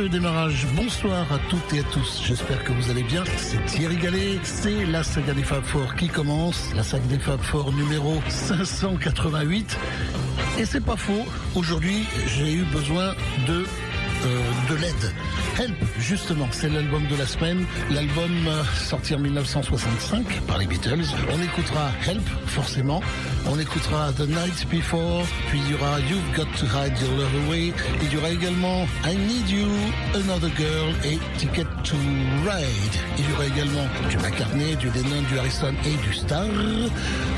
le démarrage. Bonsoir à toutes et à tous. J'espère que vous allez bien. C'est Thierry Gallet. C'est la saga des Fab Four qui commence. La saga des Fab Four numéro 588. Et c'est pas faux. Aujourd'hui, j'ai eu besoin de euh, de l'aide. Help, justement, c'est l'album de la semaine. L'album euh, sorti en 1965 par les Beatles. On écoutera Help, forcément. On écoutera The Night Before. Puis il y aura You've Got to Hide Your Love Away. Il y aura également I Need You, Another Girl et Ticket to Ride. Il y aura également du McCartney, du Lennon, du Harrison et du Star.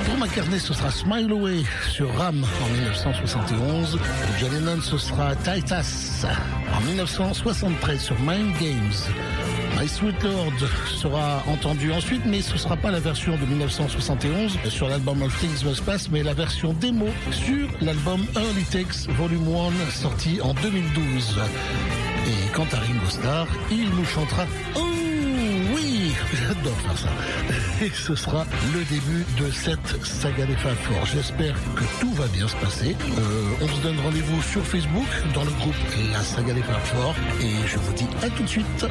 Pour McCartney, ce sera Smile Away sur Ram en 1971. Pour John Lennon, ce sera Titus en 1973 sur Mind Games. Sweet Lord sera entendu ensuite, mais ce ne sera pas la version de 1971 sur l'album All Things Must Pass, mais la version démo sur l'album Early Takes Volume 1 sorti en 2012. Et quant à Ringo Starr, il nous chantera J'adore faire ça. Et ce sera le début de cette saga des Fab Four. J'espère que tout va bien se passer. Euh, on se donne rendez-vous sur Facebook dans le groupe La Saga des Fab Four. Et je vous dis à tout de suite.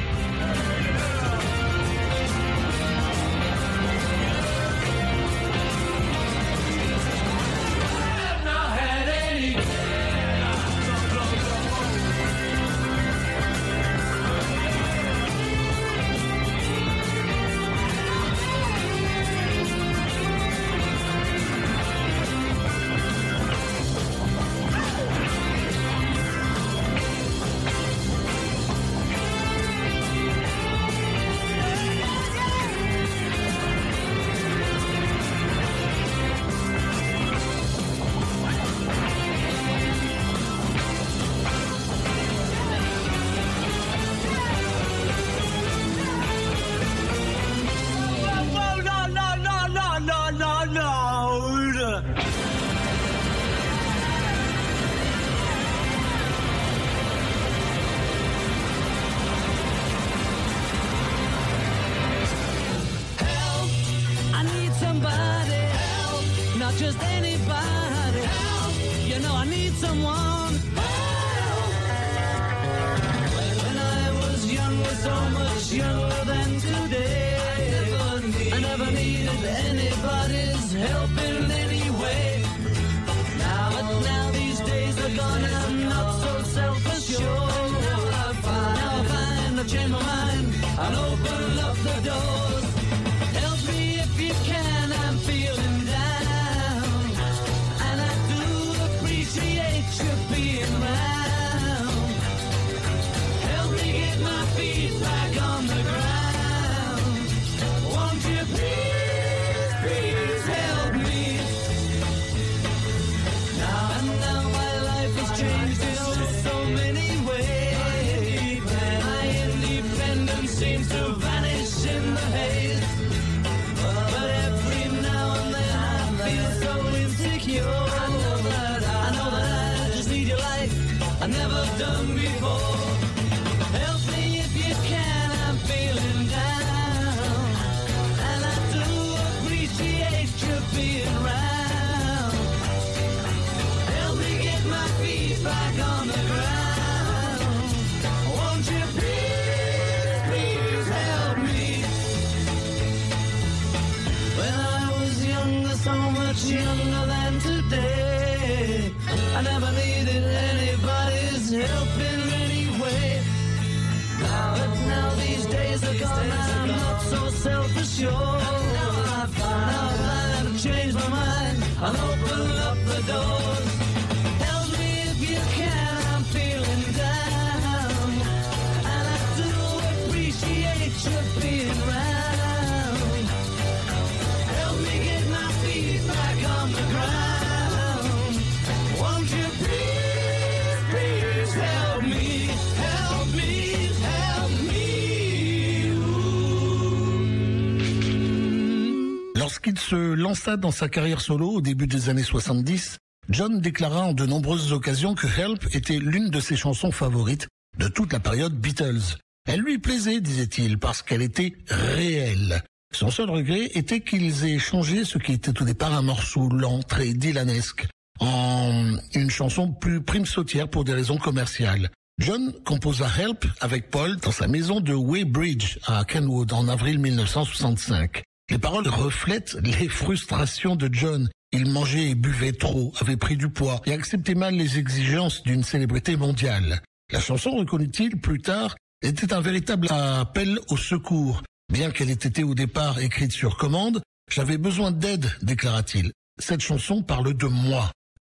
Lança dans sa carrière solo au début des années 70, John déclara en de nombreuses occasions que Help était l'une de ses chansons favorites de toute la période Beatles. Elle lui plaisait, disait-il, parce qu'elle était réelle. Son seul regret était qu'ils aient changé ce qui était au départ un morceau lent, très dylanesque, en une chanson plus prime sautière pour des raisons commerciales. John composa Help avec Paul dans sa maison de Weybridge à Kenwood en avril 1965. Les paroles reflètent les frustrations de John. Il mangeait et buvait trop, avait pris du poids et acceptait mal les exigences d'une célébrité mondiale. La chanson, reconnut-il plus tard, était un véritable appel au secours. Bien qu'elle ait été au départ écrite sur commande, j'avais besoin d'aide, déclara-t-il. Cette chanson parle de moi.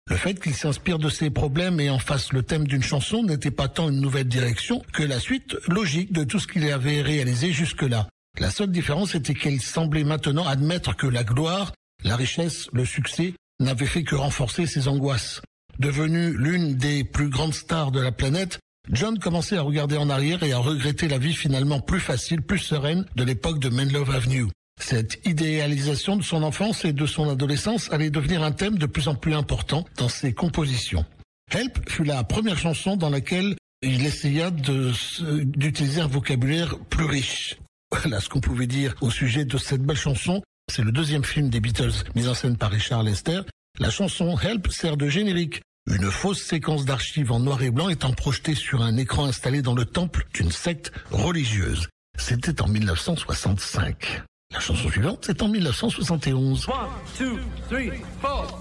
Le fait qu'il s'inspire de ses problèmes et en fasse le thème d'une chanson n'était pas tant une nouvelle direction que la suite logique de tout ce qu'il avait réalisé jusque-là. La seule différence était qu'il semblait maintenant admettre que la gloire, la richesse, le succès n'avaient fait que renforcer ses angoisses. Devenu l'une des plus grandes stars de la planète, John commençait à regarder en arrière et à regretter la vie finalement plus facile, plus sereine de l'époque de Menlove Avenue. Cette idéalisation de son enfance et de son adolescence allait devenir un thème de plus en plus important dans ses compositions. Help fut la première chanson dans laquelle il essaya d'utiliser un vocabulaire plus riche. Voilà ce qu'on pouvait dire au sujet de cette belle chanson. C'est le deuxième film des Beatles mis en scène par Richard Lester. La chanson Help sert de générique. Une fausse séquence d'archives en noir et blanc étant projetée sur un écran installé dans le temple d'une secte religieuse. C'était en 1965. La chanson suivante, c'est en 1971. One, two, three, four.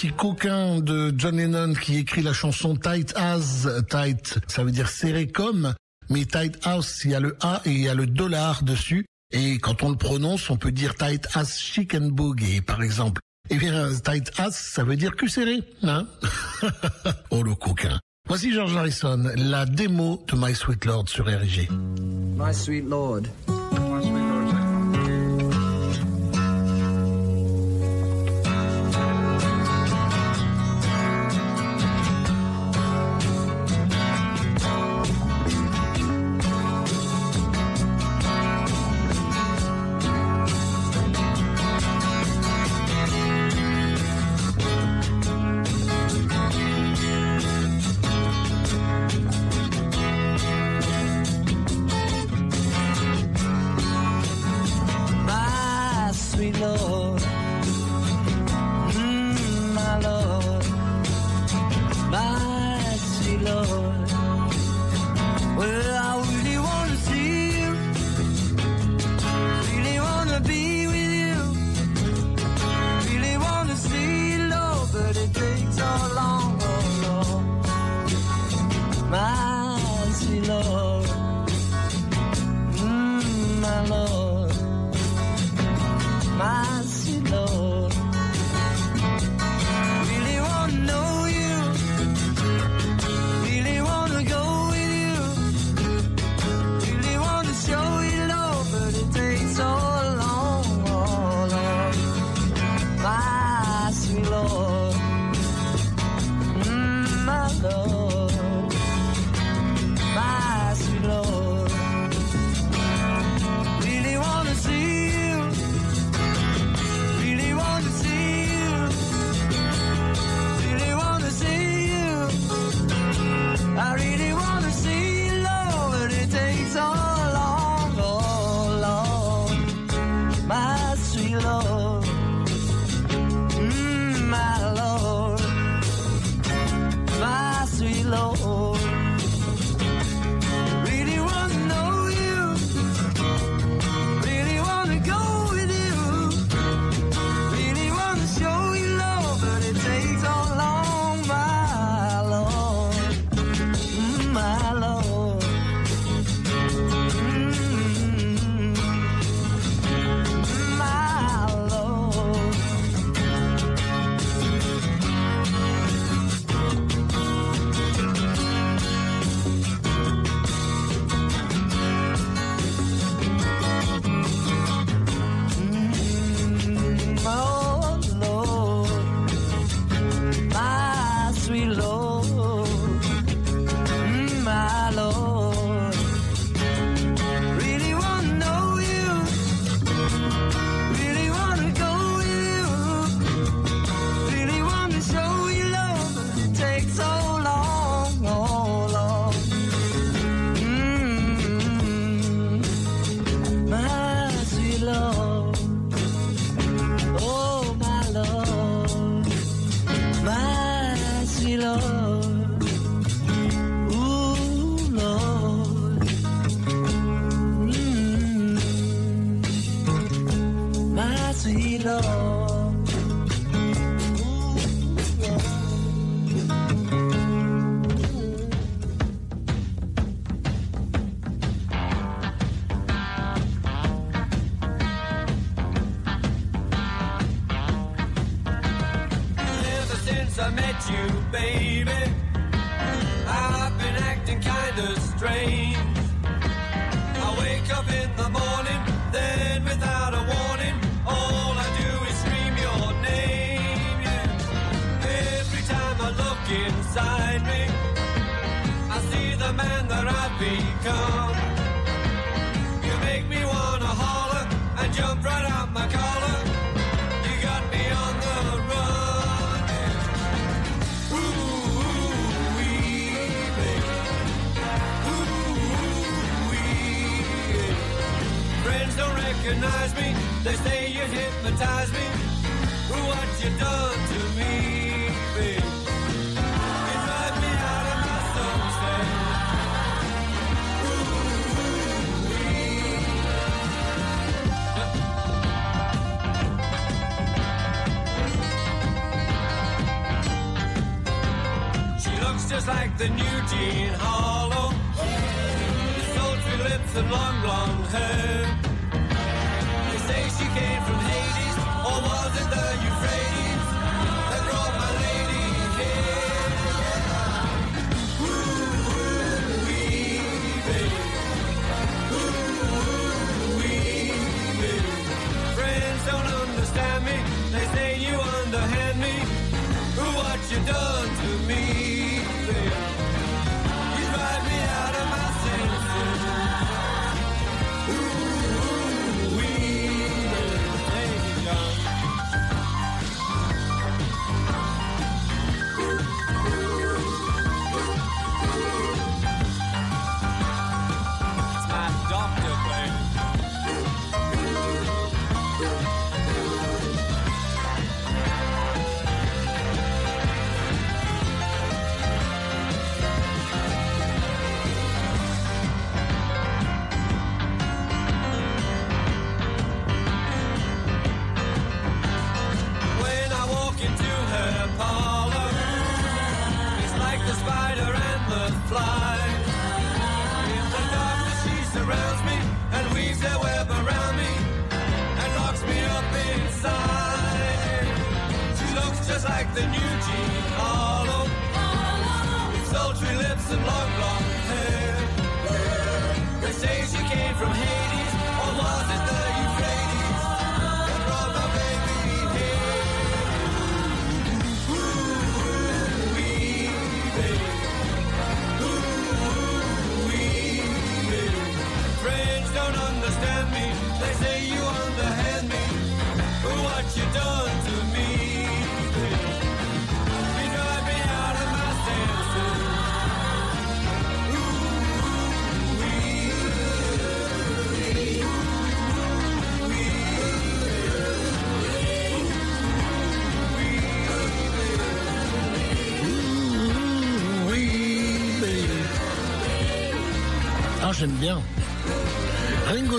petit coquin de John Lennon qui écrit la chanson Tight As, Tight, ça veut dire serré comme, mais Tight House, il y a le A et il y a le dollar dessus. Et quand on le prononce, on peut dire Tight As Chicken Boogie, par exemple. Eh bien, Tight As, ça veut dire cul serré, hein Oh le coquin. Voici George Harrison, la démo de My Sweet Lord sur RG. My Sweet Lord.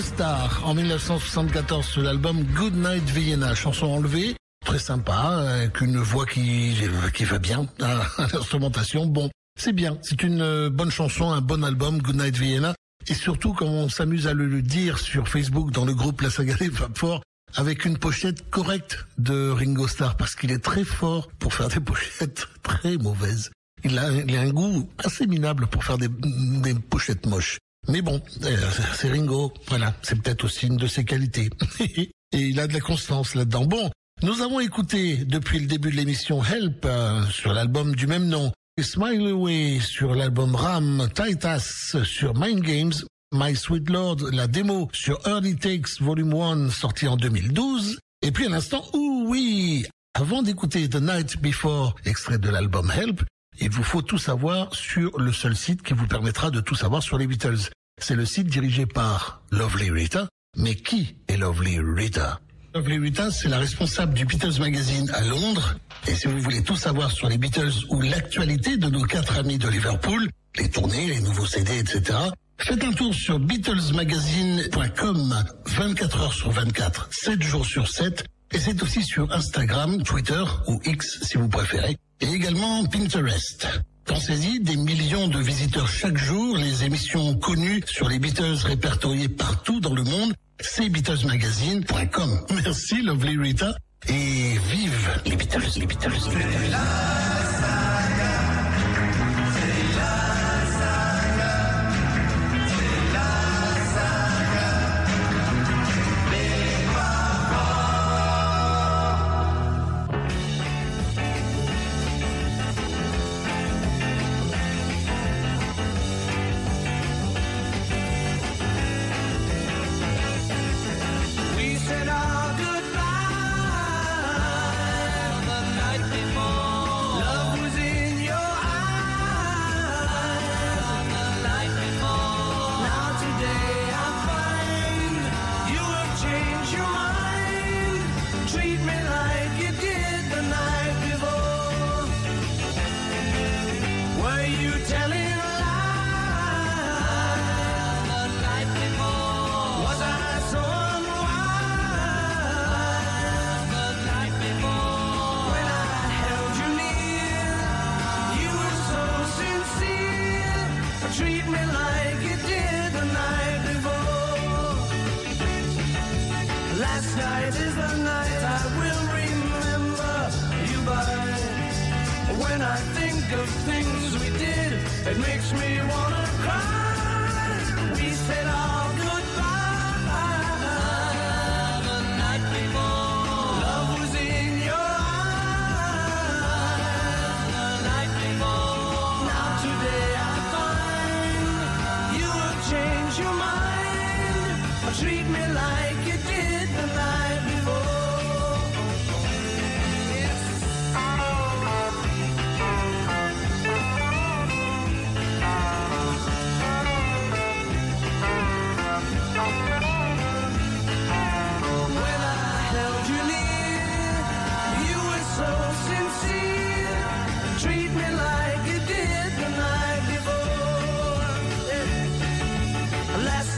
Ringo Starr, en 1974, sur l'album Good Night Vienna, chanson enlevée, très sympa, avec une voix qui, qui va bien l'instrumentation. Bon, c'est bien, c'est une euh, bonne chanson, un bon album, Good Night Vienna. Et surtout, comme on s'amuse à le, dire sur Facebook, dans le groupe La Saga des Four, avec une pochette correcte de Ringo Starr, parce qu'il est très fort pour faire des pochettes très mauvaises. Il a, il a un goût assez minable pour faire des, des pochettes moches. Mais bon, c'est Ringo, voilà, c'est peut-être aussi une de ses qualités. Et il a de la constance là-dedans. Bon, nous avons écouté depuis le début de l'émission Help euh, sur l'album du même nom, Smile Away sur l'album Ram, Titus sur Mind Games, My Sweet Lord, la démo sur Early Takes Volume 1 sorti en 2012, et puis à l'instant, ouh oui, avant d'écouter The Night Before, extrait de l'album Help, il vous faut tout savoir sur le seul site qui vous permettra de tout savoir sur les Beatles. C'est le site dirigé par Lovely Rita. Mais qui est Lovely Rita? Lovely Rita, c'est la responsable du Beatles Magazine à Londres. Et si vous voulez tout savoir sur les Beatles ou l'actualité de nos quatre amis de Liverpool, les tournées, les nouveaux CD, etc., faites un tour sur BeatlesMagazine.com 24 heures sur 24, 7 jours sur 7 Et c'est aussi sur Instagram, Twitter ou X si vous préférez, et également Pinterest. Pensez-y, des millions de visiteurs chaque jour, les émissions connues sur les Beatles répertoriées partout dans le monde, c'est BeatlesMagazine.com. Merci Lovely Rita et vive les Beatles, les Beatles, les Beatles.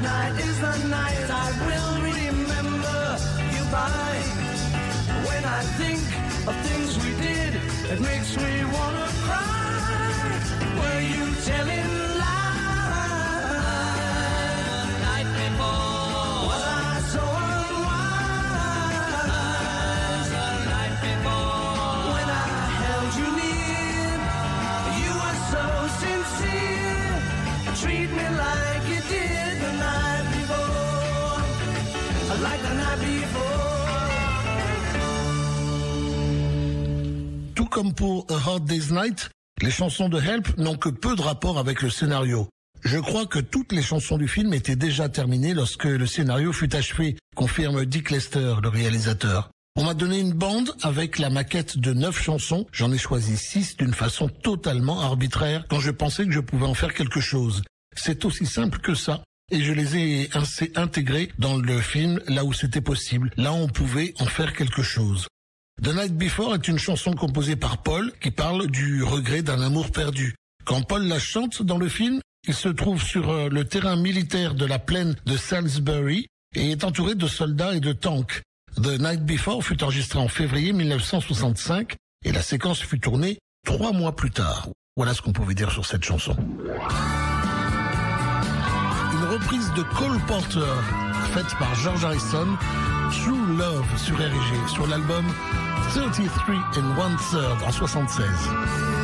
Night is the night I will remember you by. When I think of things we did, it makes me wanna cry. Were you telling comme pour A Hard Day's Night, les chansons de Help n'ont que peu de rapport avec le scénario. Je crois que toutes les chansons du film étaient déjà terminées lorsque le scénario fut achevé, confirme Dick Lester, le réalisateur. On m'a donné une bande avec la maquette de neuf chansons. J'en ai choisi six d'une façon totalement arbitraire quand je pensais que je pouvais en faire quelque chose. C'est aussi simple que ça. Et je les ai ainsi intégrées dans le film là où c'était possible. Là où on pouvait en faire quelque chose. The Night Before est une chanson composée par Paul qui parle du regret d'un amour perdu. Quand Paul la chante dans le film, il se trouve sur euh, le terrain militaire de la plaine de Salisbury et est entouré de soldats et de tanks. The Night Before fut enregistré en février 1965 et la séquence fut tournée trois mois plus tard. Voilà ce qu'on pouvait dire sur cette chanson. Une reprise de Cole Porter faite par George Harrison, Love sur RG, sur l'album 33 and One Third en 76.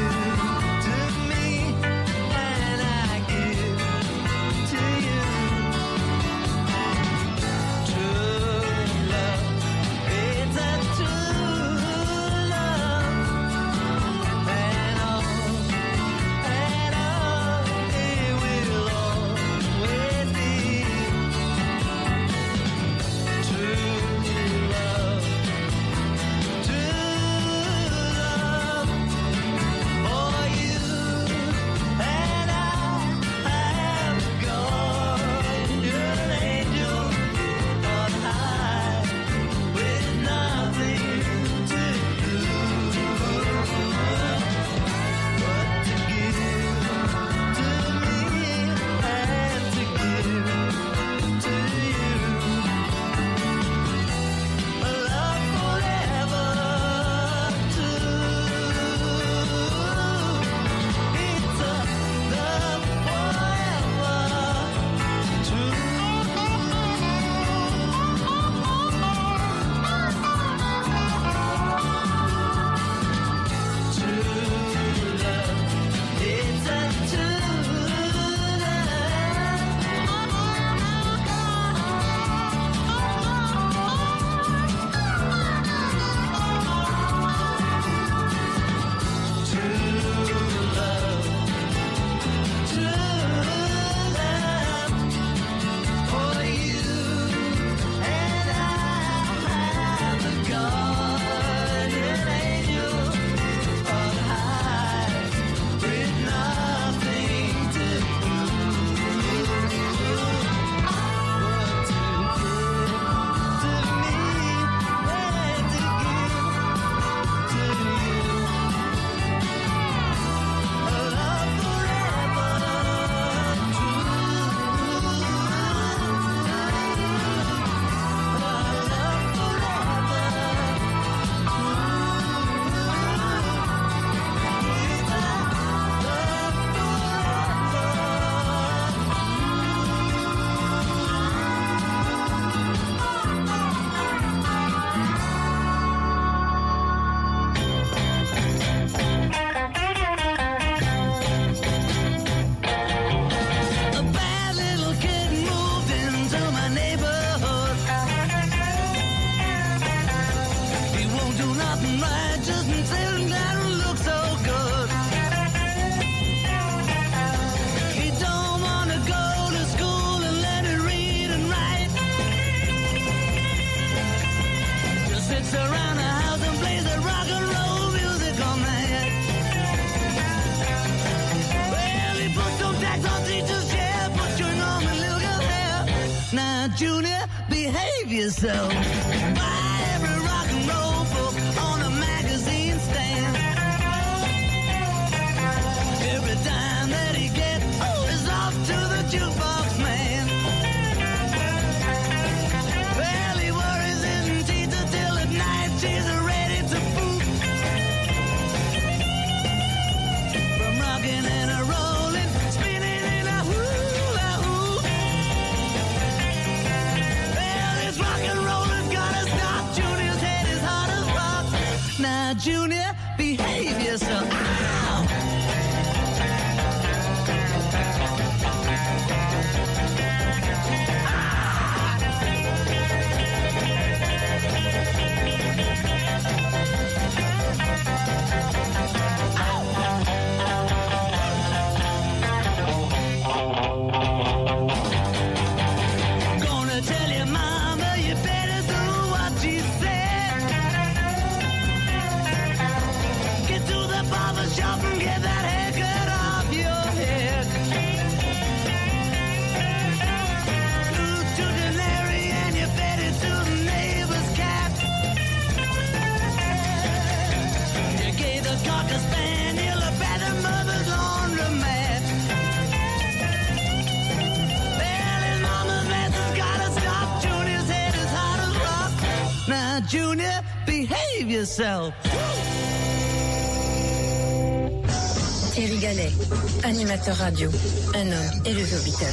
Animateur radio, un homme élevé aux Beatles.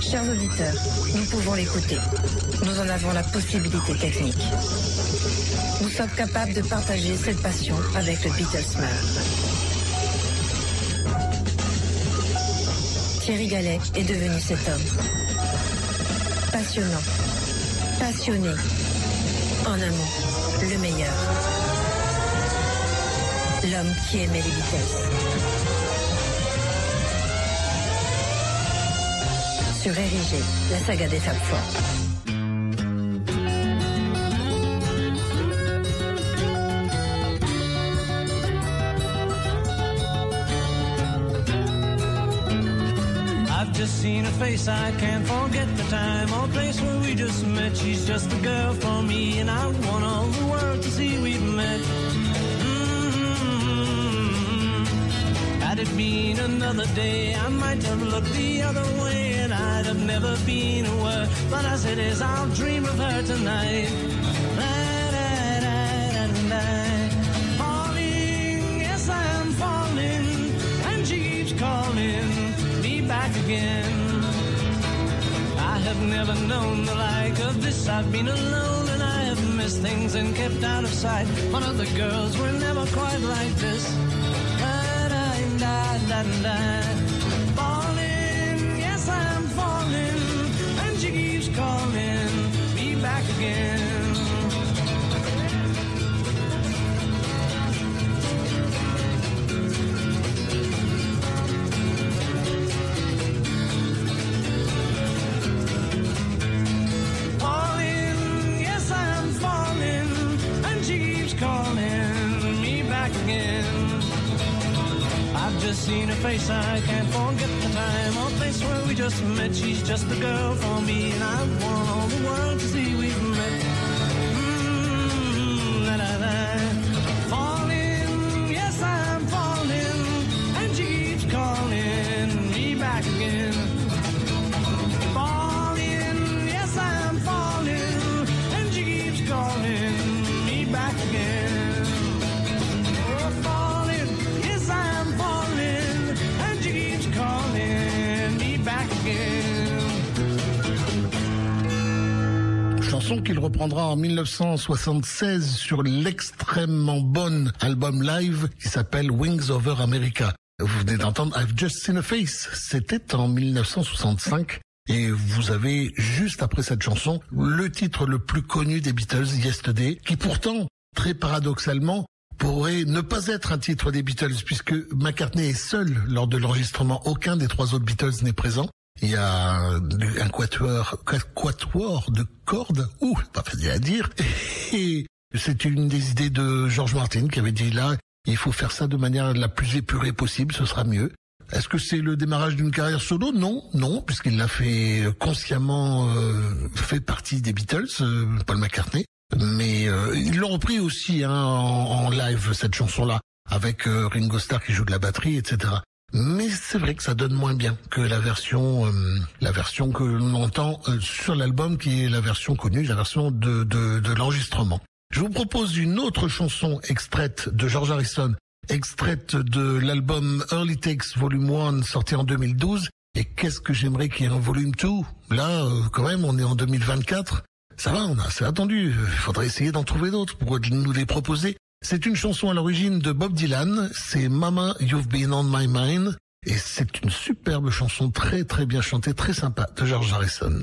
Chers auditeurs, nous pouvons l'écouter. Nous en avons la possibilité technique. Nous sommes capables de partager cette passion avec le Beatlesman. Thierry Gallet est devenu cet homme. Passionnant, passionné, en un mot, le meilleur. L'homme qui aimait les Beatles. Sur Érigé, la saga des Four. I've just seen her face, I can't forget the time or place where we just met. She's just the girl for me, and I want all the world to see we've met. Been another day, I might have looked the other way, and I'd have never been aware. But as it is, I'll dream of her tonight. Falling, yes, I am falling, and she keeps calling me back again. I have never known the like of this. I've been alone and I have missed things and kept out of sight. But other girls were never quite like this la la I've seen her face, I can't forget the time or place where we just met. She's just the girl for me, and I want all the world to see we've met. Mm, la, la, la. Chanson qu'il reprendra en 1976 sur l'extrêmement bonne album live qui s'appelle Wings Over America. Vous venez d'entendre I've Just Seen a Face. C'était en 1965. Et vous avez, juste après cette chanson, le titre le plus connu des Beatles, Yesterday, qui pourtant, très paradoxalement, pourrait ne pas être un titre des Beatles, puisque McCartney est seul lors de l'enregistrement. Aucun des trois autres Beatles n'est présent. Il y a un quatuor, quatuor de cordes, ouh, pas facile à dire. Et c'est une des idées de George Martin qui avait dit là, il faut faire ça de manière la plus épurée possible, ce sera mieux. Est-ce que c'est le démarrage d'une carrière solo? Non, non, puisqu'il l'a fait consciemment, euh, fait partie des Beatles, euh, Paul McCartney. Mais euh, ils l'ont repris aussi hein, en, en live cette chanson-là, avec euh, Ringo Starr qui joue de la batterie, etc. Mais c'est vrai que ça donne moins bien que la version, euh, la version que l'on entend euh, sur l'album, qui est la version connue, la version de, de, de l'enregistrement. Je vous propose une autre chanson extraite de George Harrison, extraite de l'album Early Takes Volume 1 sorti en 2012. Et qu'est-ce que j'aimerais qu'il y ait un volume 2 Là, euh, quand même, on est en 2024. Ça va, on a assez attendu. Il faudrait essayer d'en trouver d'autres pour nous les proposer. C'est une chanson à l'origine de Bob Dylan. C'est Mama, You've Been on My Mind. Et c'est une superbe chanson très très bien chantée, très sympa de George Harrison.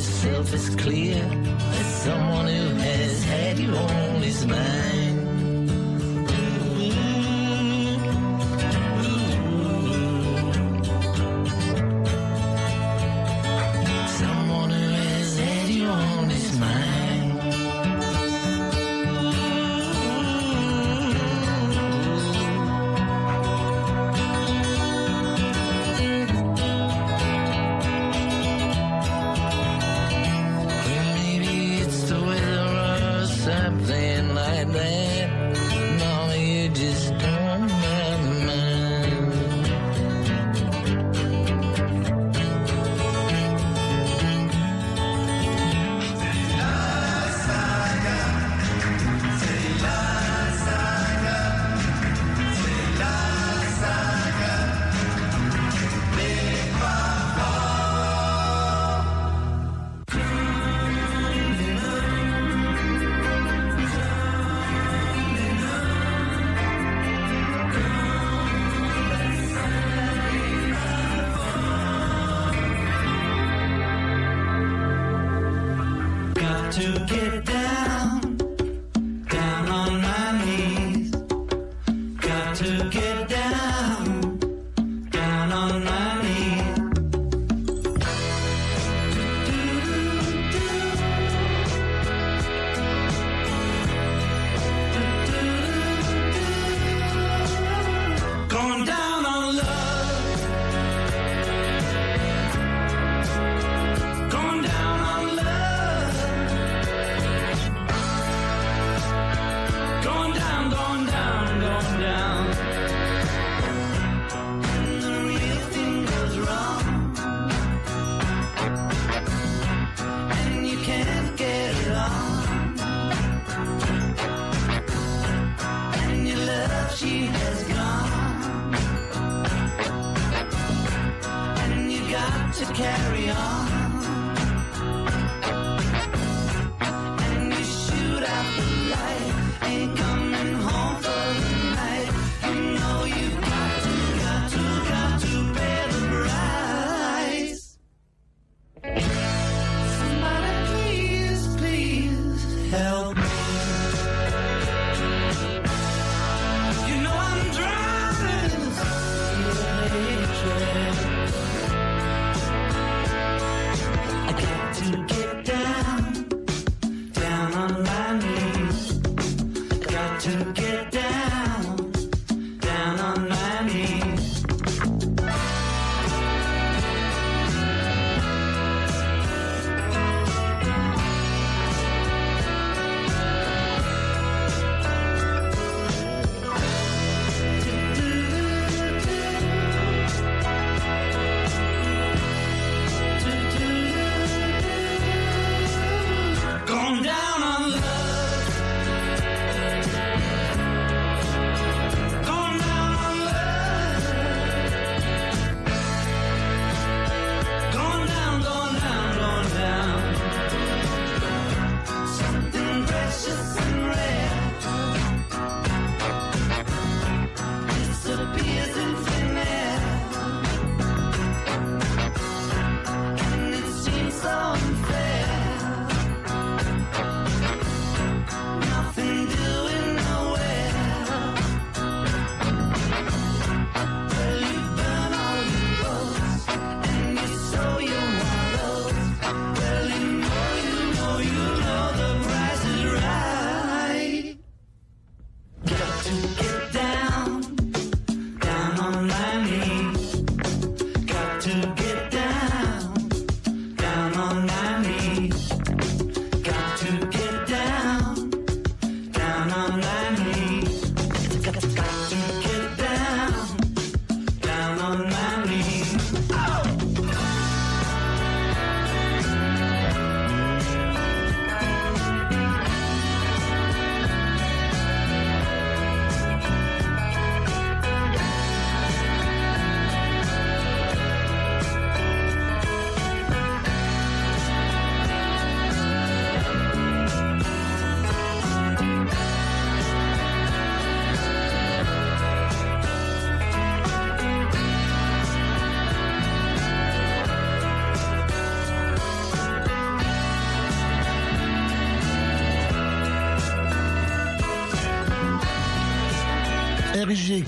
Yourself as clear as someone who has had you on his mind.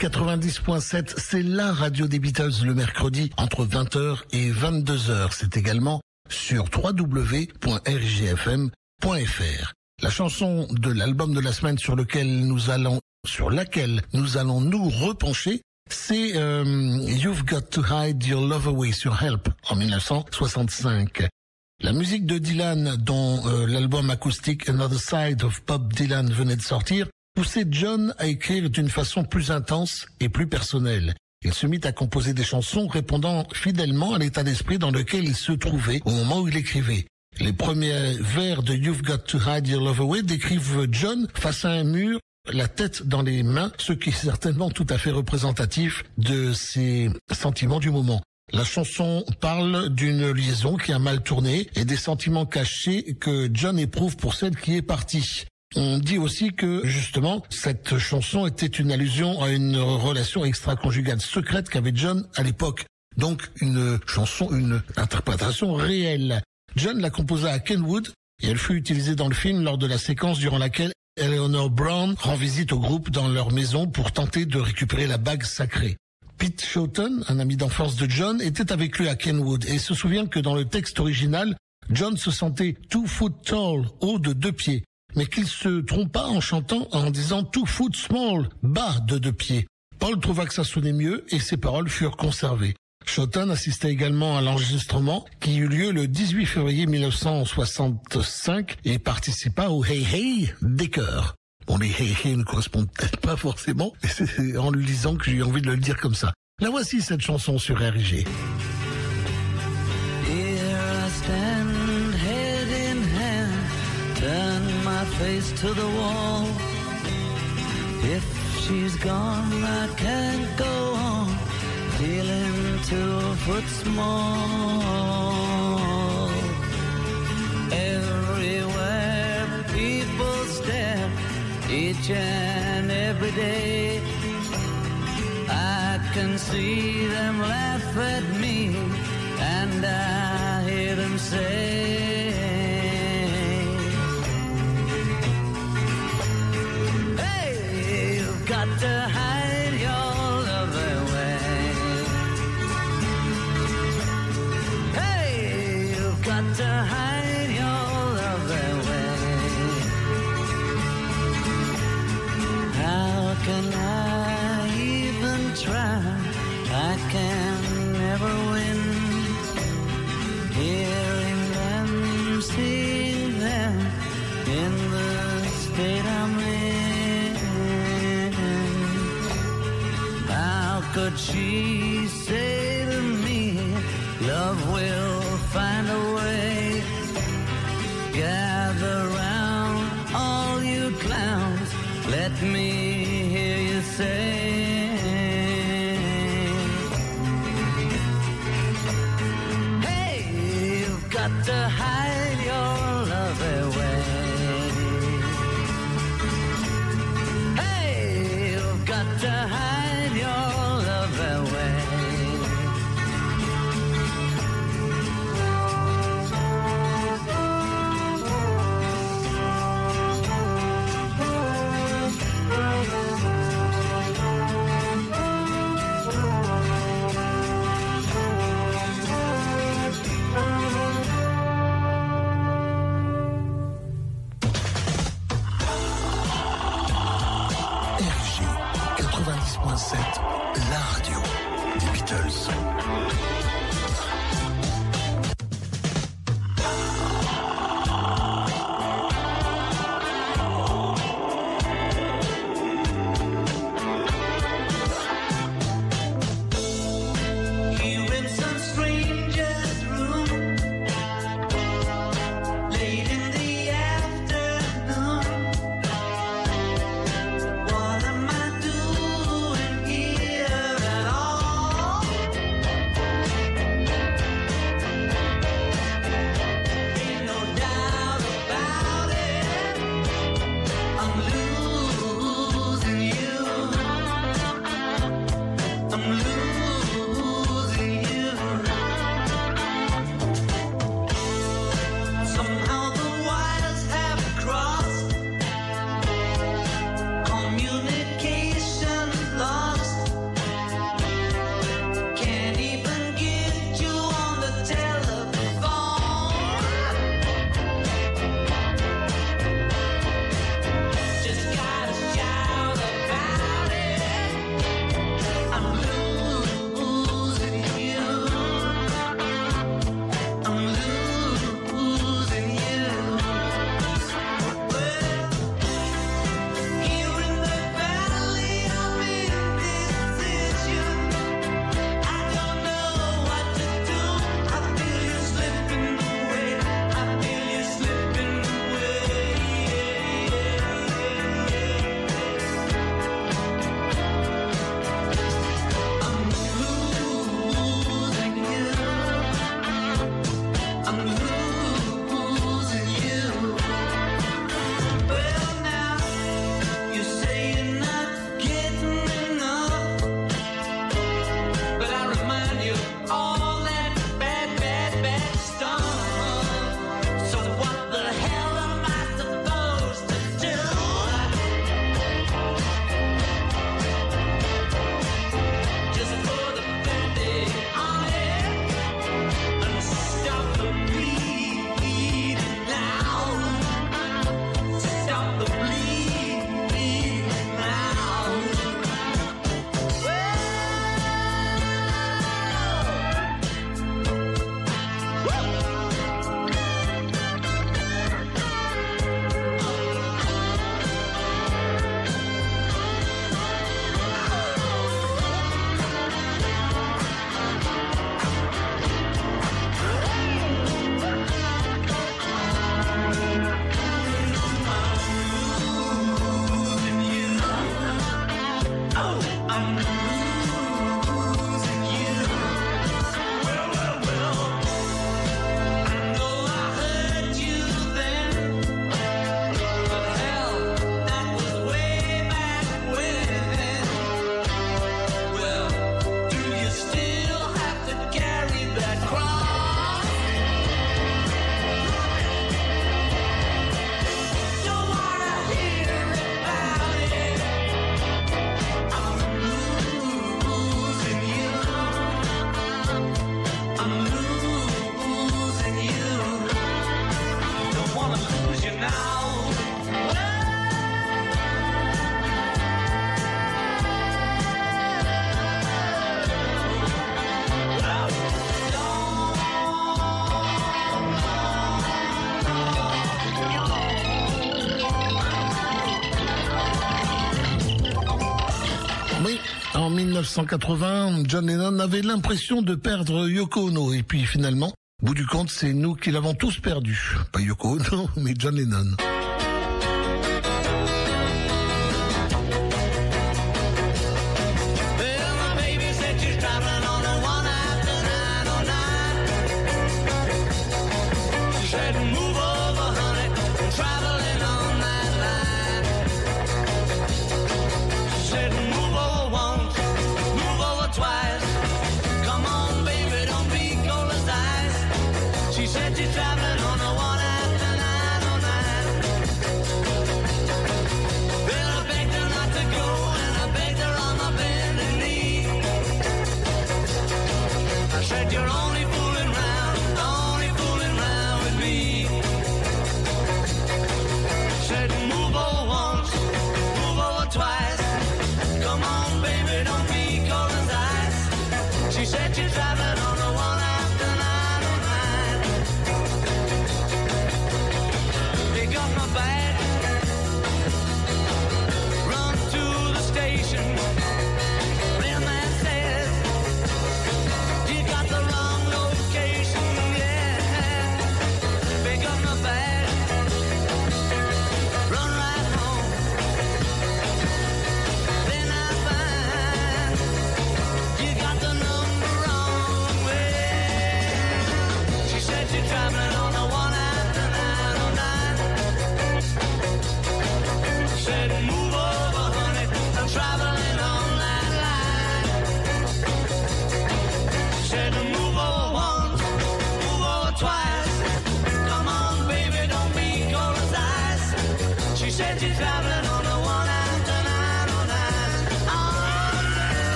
90.7, c'est la radio des Beatles le mercredi entre 20h et 22h. C'est également sur www.rgfm.fr. La chanson de l'album de la semaine sur lequel nous allons, sur laquelle nous allons nous repencher, c'est euh, You've Got to Hide Your Love Away sur Help en 1965. La musique de Dylan, dont euh, l'album acoustique Another Side of Bob Dylan venait de sortir, poussait John à écrire d'une façon plus intense et plus personnelle. Il se mit à composer des chansons répondant fidèlement à l'état d'esprit dans lequel il se trouvait au moment où il écrivait. Les premiers vers de You've Got to Hide Your Love Away décrivent John face à un mur, la tête dans les mains, ce qui est certainement tout à fait représentatif de ses sentiments du moment. La chanson parle d'une liaison qui a mal tourné et des sentiments cachés que John éprouve pour celle qui est partie. On dit aussi que justement cette chanson était une allusion à une relation extra-conjugale secrète qu'avait John à l'époque. Donc une chanson, une interprétation réelle. John la composa à Kenwood et elle fut utilisée dans le film lors de la séquence durant laquelle Eleanor Brown rend visite au groupe dans leur maison pour tenter de récupérer la bague sacrée. Pete Shotton, un ami d'enfance de John, était avec lui à Kenwood et se souvient que dans le texte original, John se sentait two foot tall, haut de deux pieds, mais qu'il se trompa en chantant en disant two foot small, bas de deux pieds. Paul trouva que ça sonnait mieux et ses paroles furent conservées. Shotton assistait également à l'enregistrement qui eut lieu le 18 février 1965 et participa au Hey Hey des chœurs. Bon, les Hey Hey ne correspondent peut-être pas forcément, mais c'est en le lisant que j'ai eu envie de le dire comme ça. La voici cette chanson sur RG. Face to the wall. If she's gone, I can't go on, feeling two foot small. Everywhere people stare, each and every day. I can see them laugh at me, and I hear them say, can I even try? I can could she say to me, love will find a way? Gather round, all you clowns, let me hear you say. Got to hide 1980, John Lennon avait l'impression de perdre Yoko Ono. Et puis finalement, au bout du compte, c'est nous qui l'avons tous perdu. Pas Yoko Ono, mais John Lennon.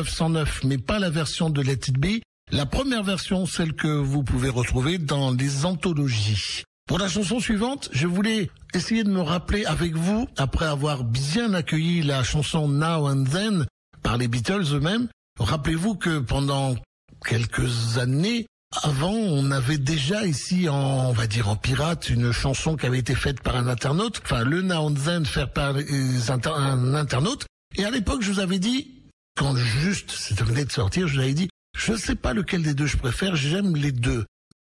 909, mais pas la version de Let It Be. La première version, celle que vous pouvez retrouver dans les anthologies. Pour la chanson suivante, je voulais essayer de me rappeler avec vous, après avoir bien accueilli la chanson Now and Then par les Beatles eux-mêmes, rappelez-vous que pendant quelques années, avant, on avait déjà ici, on va dire en pirate, une chanson qui avait été faite par un internaute, enfin le Now and Then fait par un internaute. Et à l'époque, je vous avais dit, quand juste ça venait de sortir, je vous avais dit, je ne sais pas lequel des deux je préfère, j'aime les deux.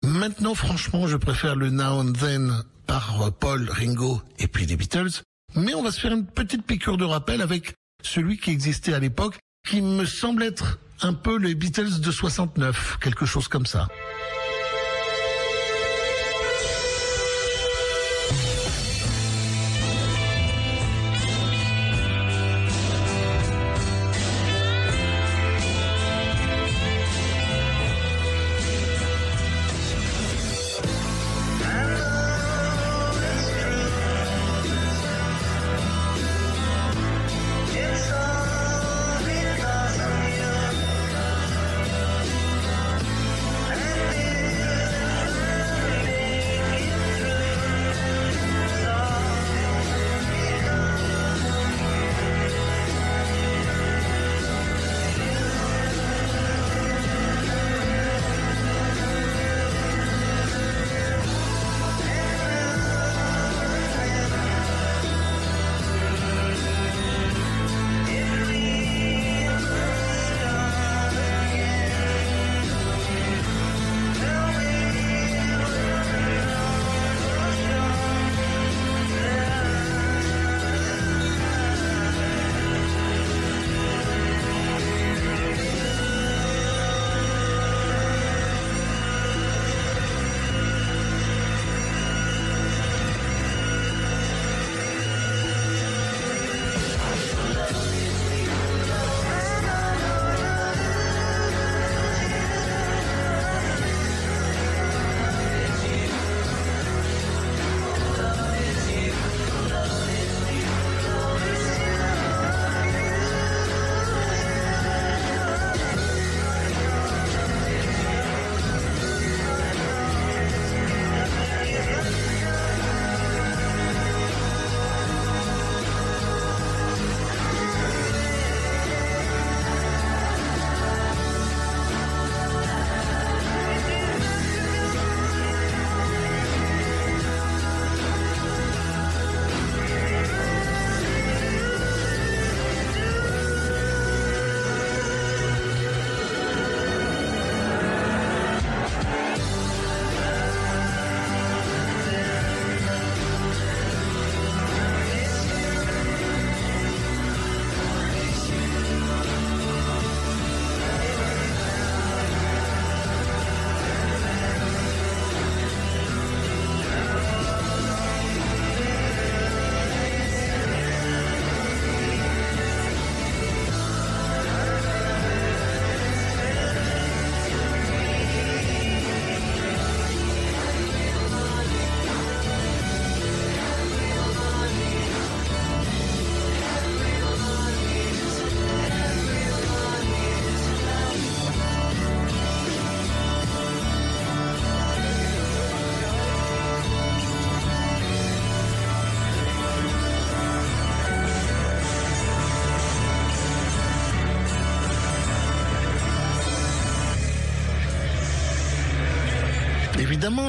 Maintenant, franchement, je préfère le Now and Then par euh, Paul, Ringo et puis les Beatles. Mais on va se faire une petite piqûre de rappel avec celui qui existait à l'époque, qui me semble être un peu les Beatles de 69, quelque chose comme ça.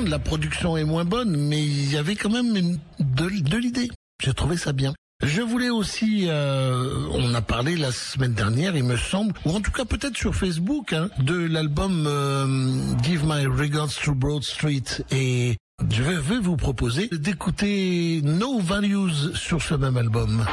La production est moins bonne, mais il y avait quand même une, de, l'idée. J'ai trouvé ça bien. Je voulais aussi, euh, on a parlé la semaine dernière, il me semble, ou en tout cas peut-être sur Facebook, hein, de l'album euh, Give My Regards to Broad Street. Et je vais vous proposer d'écouter No Values sur ce même album.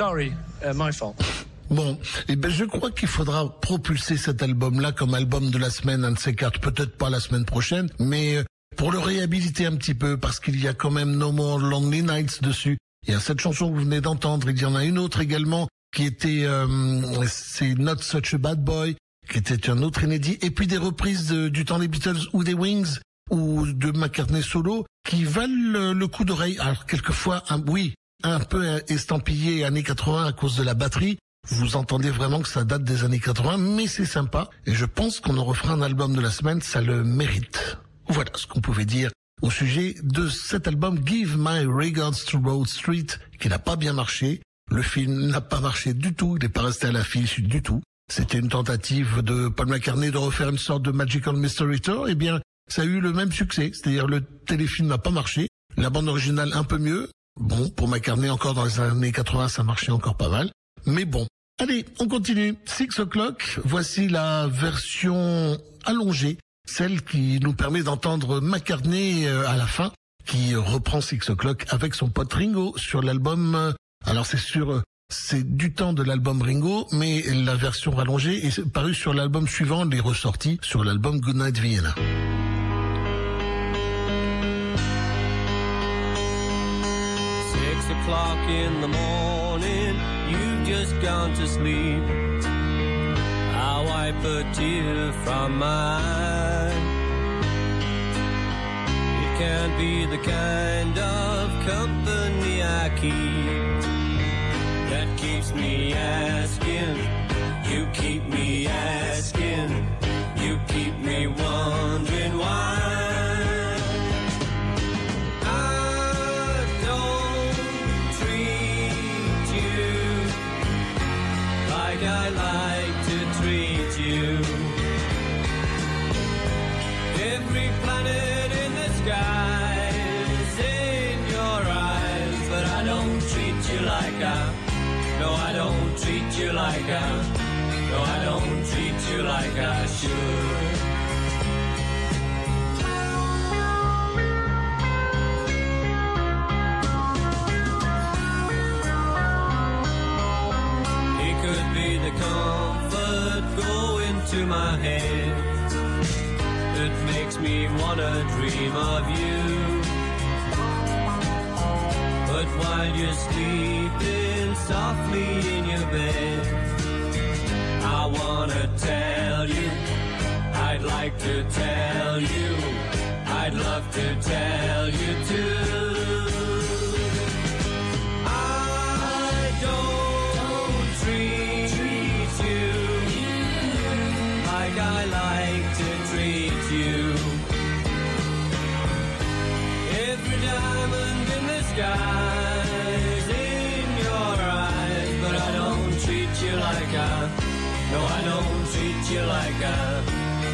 Sorry, uh, my fault. Bon, eh ben je crois qu'il faudra propulser cet album-là comme album de la semaine, un de ces quatre, peut-être pas la semaine prochaine, mais euh, pour le réhabiliter un petit peu, parce qu'il y a quand même No More Lonely Nights dessus. Il y a cette chanson que vous venez d'entendre, il y en a une autre également qui était, euh, c'est Not Such a Bad Boy, qui était un autre inédit, et puis des reprises du temps des Beatles ou des Wings ou de McCartney solo qui valent le, le coup d'oreille. Alors quelquefois, un, oui, un peu estampillé années 80 à cause de la batterie, Vous entendez vraiment que ça date des années 80, mais c'est sympa. Et je pense qu'on en refera un album de la semaine, ça le mérite. Voilà ce qu'on pouvait dire au sujet de cet album Give My Regards to Road Street, qui n'a pas bien marché. Le film n'a pas marché du tout, il n'est pas resté à l'affiche du tout. C'était une tentative de Paul McCartney de refaire une sorte de Magical Mystery Tour. Eh bien, ça a eu le même succès, c'est-à-dire le téléfilm n'a pas marché, la bande originale un peu mieux. Bon, pour McCartney encore dans les années 80, ça marchait encore pas mal. Mais bon. Allez, on continue. Six o'clock, voici la version allongée, celle qui nous permet d'entendre McCartney euh, à la fin, qui reprend Six o'clock avec son pote Ringo sur l'album. euh, Alors c'est sur, euh, c'est du temps de l'album Ringo, mais la version rallongée est parue sur l'album suivant, les ressorties sur l'album Goodnight Vienna. O'clock in the morning, you've just gone to sleep. I wipe a tear from my eye. It can't be the kind of company I keep that keeps me asking. You keep me asking. You keep me wondering why. Like to treat you. Every planet in the sky is in your eyes, but I don't treat you like I. No, I don't treat you like I. No, I don't treat you like I should. To my head that makes me wanna dream of you. But while you're sleeping softly in your bed, I wanna tell you, I'd like to tell you, I'd love to tell you too. Is in your eyes, but I don't treat you like I. No, I don't treat you like I.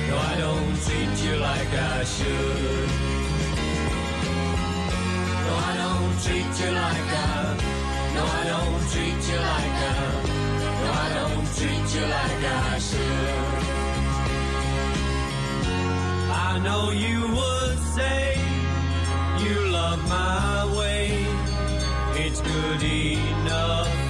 No, I don't treat you like I should. No, I don't treat you like I. No, I don't treat you like I. No, I don't treat you like I should. I know you would say you love my way. It's good enough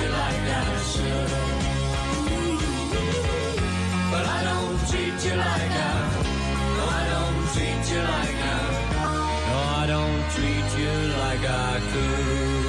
you like I should. But I don't treat you like I. No, I don't treat you like I. No, I don't treat you like I could.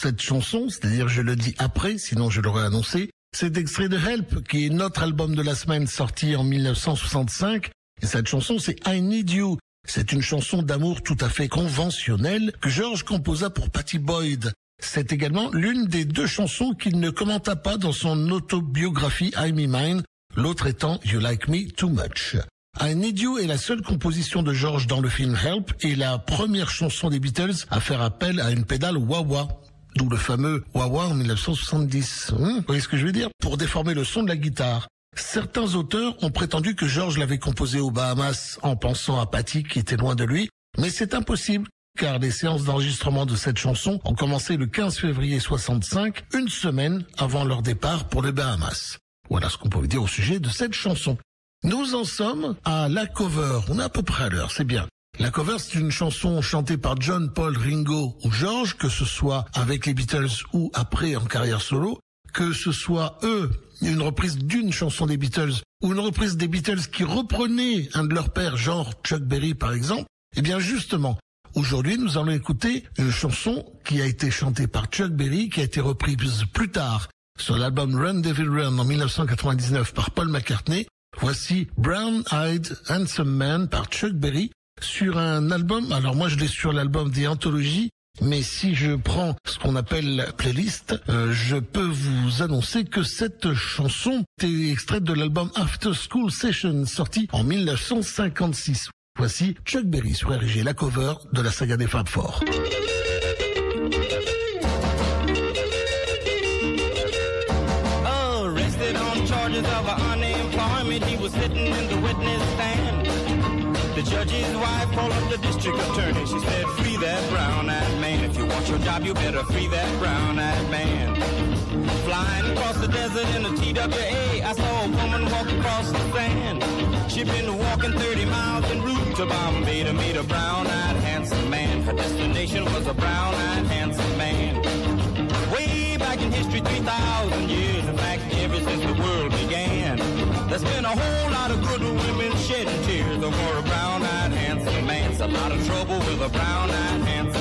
Cette chanson, c'est-à-dire je le dis après, sinon je l'aurais annoncé. C'est extrait de Help, qui est notre album de la semaine sorti en 1965. Et cette chanson, c'est I Need You. C'est une chanson d'amour tout à fait conventionnelle que George composa pour Patty Boyd. C'est également l'une des deux chansons qu'il ne commenta pas dans son autobiographie I Me Mine, l'autre étant You Like Me Too Much. I Need You est la seule composition de George dans le film Help et la première chanson des Beatles à faire appel à une pédale wah-wah. D'où le fameux wah-wah en 1970. Hum, vous voyez ce que je veux dire? Pour déformer le son de la guitare. Certains auteurs ont prétendu que George l'avait composé aux Bahamas en pensant à Patty qui était loin de lui, mais c'est impossible car les séances d'enregistrement de cette chanson ont commencé le 15 février 65, une semaine avant leur départ pour les Bahamas. Voilà ce qu'on pouvait dire au sujet de cette chanson. Nous en sommes à la cover. On est à peu près à l'heure, c'est bien. La cover, c'est une chanson chantée par John, Paul, Ringo ou George, que ce soit avec les Beatles ou après en carrière solo, que ce soit eux, une reprise d'une chanson des Beatles ou une reprise des Beatles qui reprenait un de leurs pères, genre Chuck Berry par exemple. Eh bien justement, aujourd'hui nous allons écouter une chanson qui a été chantée par Chuck Berry, qui a été reprise plus tard sur l'album Run Devil Run en 1999 par Paul McCartney. Voici Brown Eyed Handsome Man par Chuck Berry sur un album. Alors moi je l'ai sur l'album The Anthology. Mais si je prends ce qu'on appelle la playlist, euh, je peux vous annoncer que cette chanson est extraite de l'album After School Session sorti en 1956. Voici Chuck Berry sur RG, la cover de la saga des Fab Four. The judge's wife called up the district attorney. She said, free that brown-eyed man. If you want your job, you better free that brown-eyed man. Flying across the desert in a TWA, I saw a woman walk across the sand. She'd been walking 30 miles en route to Bombay to meet a brown-eyed handsome man. Her destination was a brown-eyed handsome man. Way back in history, 3,000 years. In fact, ever since the world began. There's been a whole lot of good women shedding tears over a brown-eyed handsome man. It's a lot of trouble with a brown-eyed handsome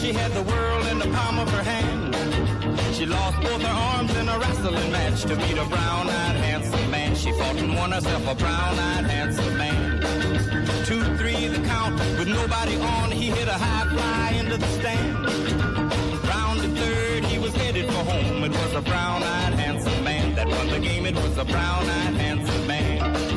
She had the world in the palm of her hand. She lost both her arms in a wrestling match to beat a brown-eyed handsome man. She fought and won herself a brown-eyed handsome man. Two, three, the count with nobody on. He hit a high fly into the stand. Round the third, he was headed for home. It was a brown-eyed handsome man that won the game. It was a brown-eyed handsome man.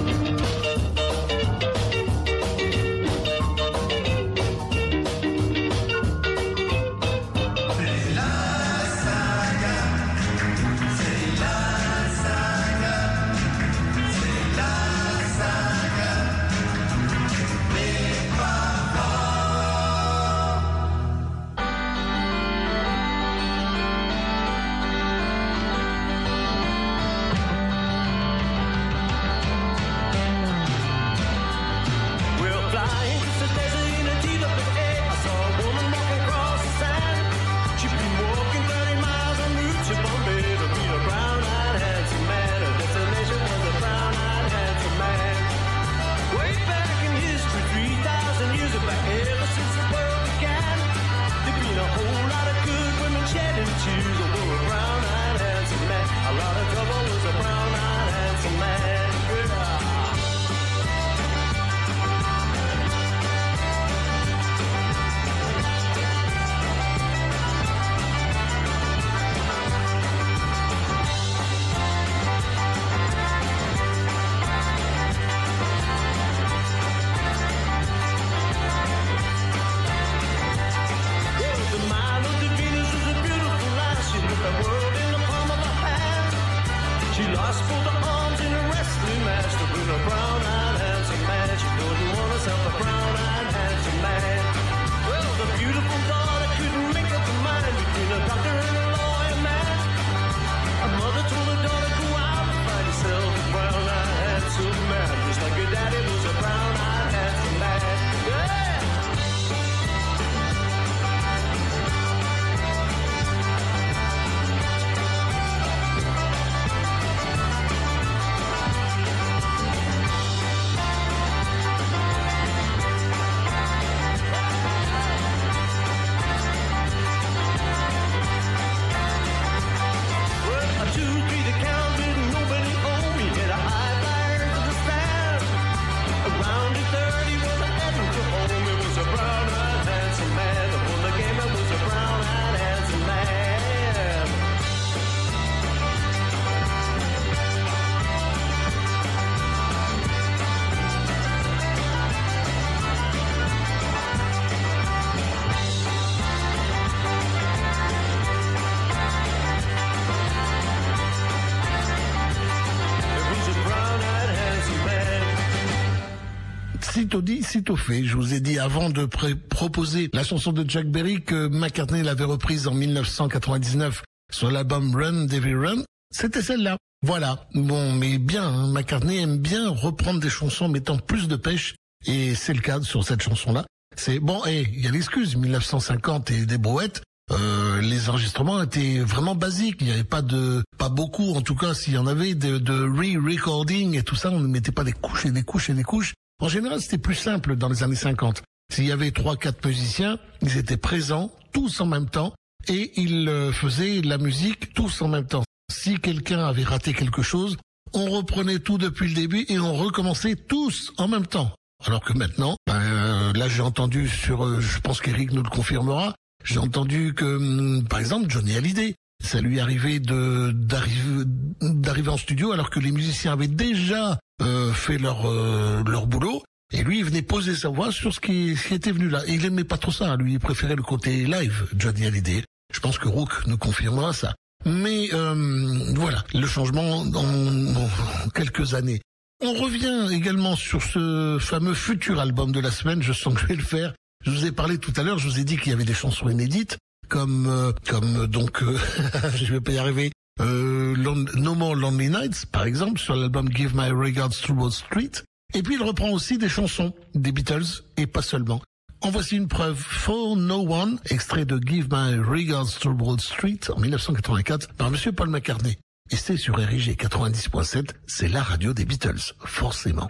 Sitôt dit, sitôt fait. Je vous ai dit avant de proposer la chanson de Jack Berry que McCartney l'avait reprise en 1999 sur l'album Run Davy Run. C'était celle-là. Voilà. Bon, mais bien, hein, McCartney aime bien reprendre des chansons mettant plus de pêche. Et c'est le cas sur cette chanson-là. C'est bon, et il y a l'excuse, 1950 et des brouettes. Euh, les enregistrements étaient vraiment basiques. Il n'y avait pas de, pas beaucoup, en tout cas, s'il y en avait de re-recording et tout ça, on ne mettait pas des couches et des couches et des couches. En général, c'était plus simple dans les années 50. S'il y avait trois, quatre musiciens, ils étaient présents tous en même temps et ils euh, faisaient la musique tous en même temps. Si quelqu'un avait raté quelque chose, on reprenait tout depuis le début et on recommençait tous en même temps. Alors que maintenant, ben, euh, là j'ai entendu sur, euh, je pense qu'Eric nous le confirmera, j'ai entendu que, hum, par exemple, Johnny Hallyday, ça lui arrivait de d'arriver d'arriver en studio alors que les musiciens avaient déjà euh, fait leur euh, leur boulot et lui il venait poser sa voix sur ce qui, ce qui était venu là. Et il aimait pas trop ça, lui il préférait le côté live, Johnny Hallyday. Je pense que Rook nous confirmera ça. Mais euh, voilà, le changement dans, dans quelques années. On revient également sur ce fameux futur album de la semaine. Je sens que je vais le faire. Je vous ai parlé tout à l'heure. Je vous ai dit qu'il y avait des chansons inédites, comme euh, comme euh, donc euh, je vais pas y arriver. Euh, no More Lonely Nights, par exemple, sur l'album Give My Regards to Wall Street. Et puis il reprend aussi des chansons des Beatles et pas seulement. En voici une preuve. For No One, extrait de Give My Regards to Wall Street en 1984 par Monsieur Paul McCartney. Et c'est sur RIG 90.7, c'est la radio des Beatles, forcément.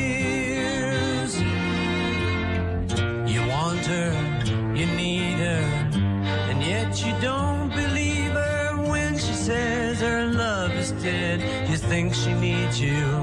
You.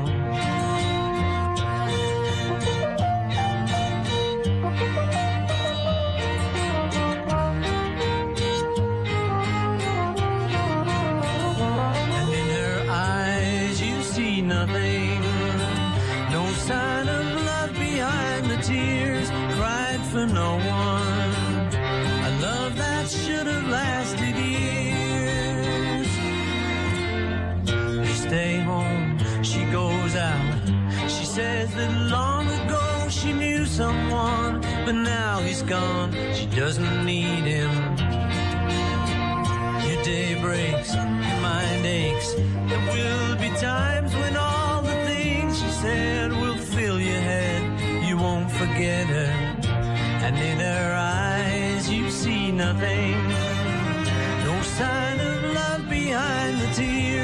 Nothing. No sign of love behind the tears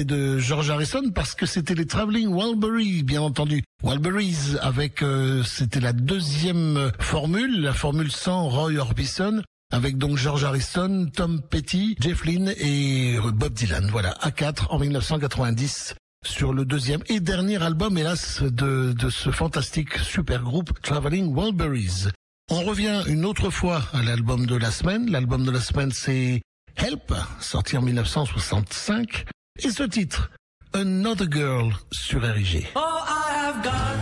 de George Harrison parce que c'était les Traveling Wilburys, bien entendu. Wilburys avec, euh, c'était la deuxième formule, la formule sans Roy Orbison. Avec donc George Harrison, Tom Petty, Jeff Lynne et euh, Bob Dylan. Voilà, A4 en 1990 sur le deuxième et dernier album, hélas, de, de ce fantastique super groupe Traveling Wilburys. On revient une autre fois à l'album de la semaine. L'album de la semaine, c'est Help, sorti en 1965. Et ce titre, Another Girl sur RIG. Oh, I have got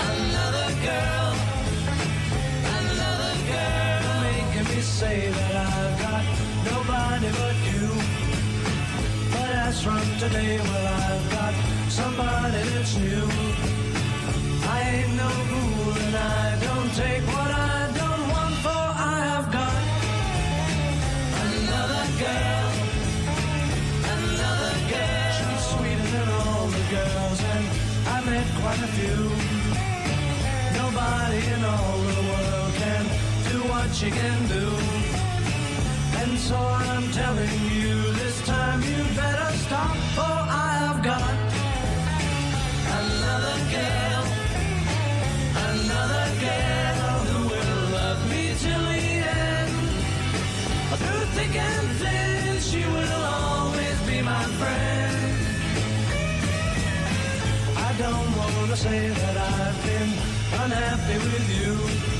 another girl, another girl, making me say that I've got nobody but you. But as from today, what she can do. And so I'm telling you, this time you better stop, for I have got another girl. Another girl who will love me till the end. Through thick and thin, she will always be my friend. I don't want to say that I've been unhappy with you.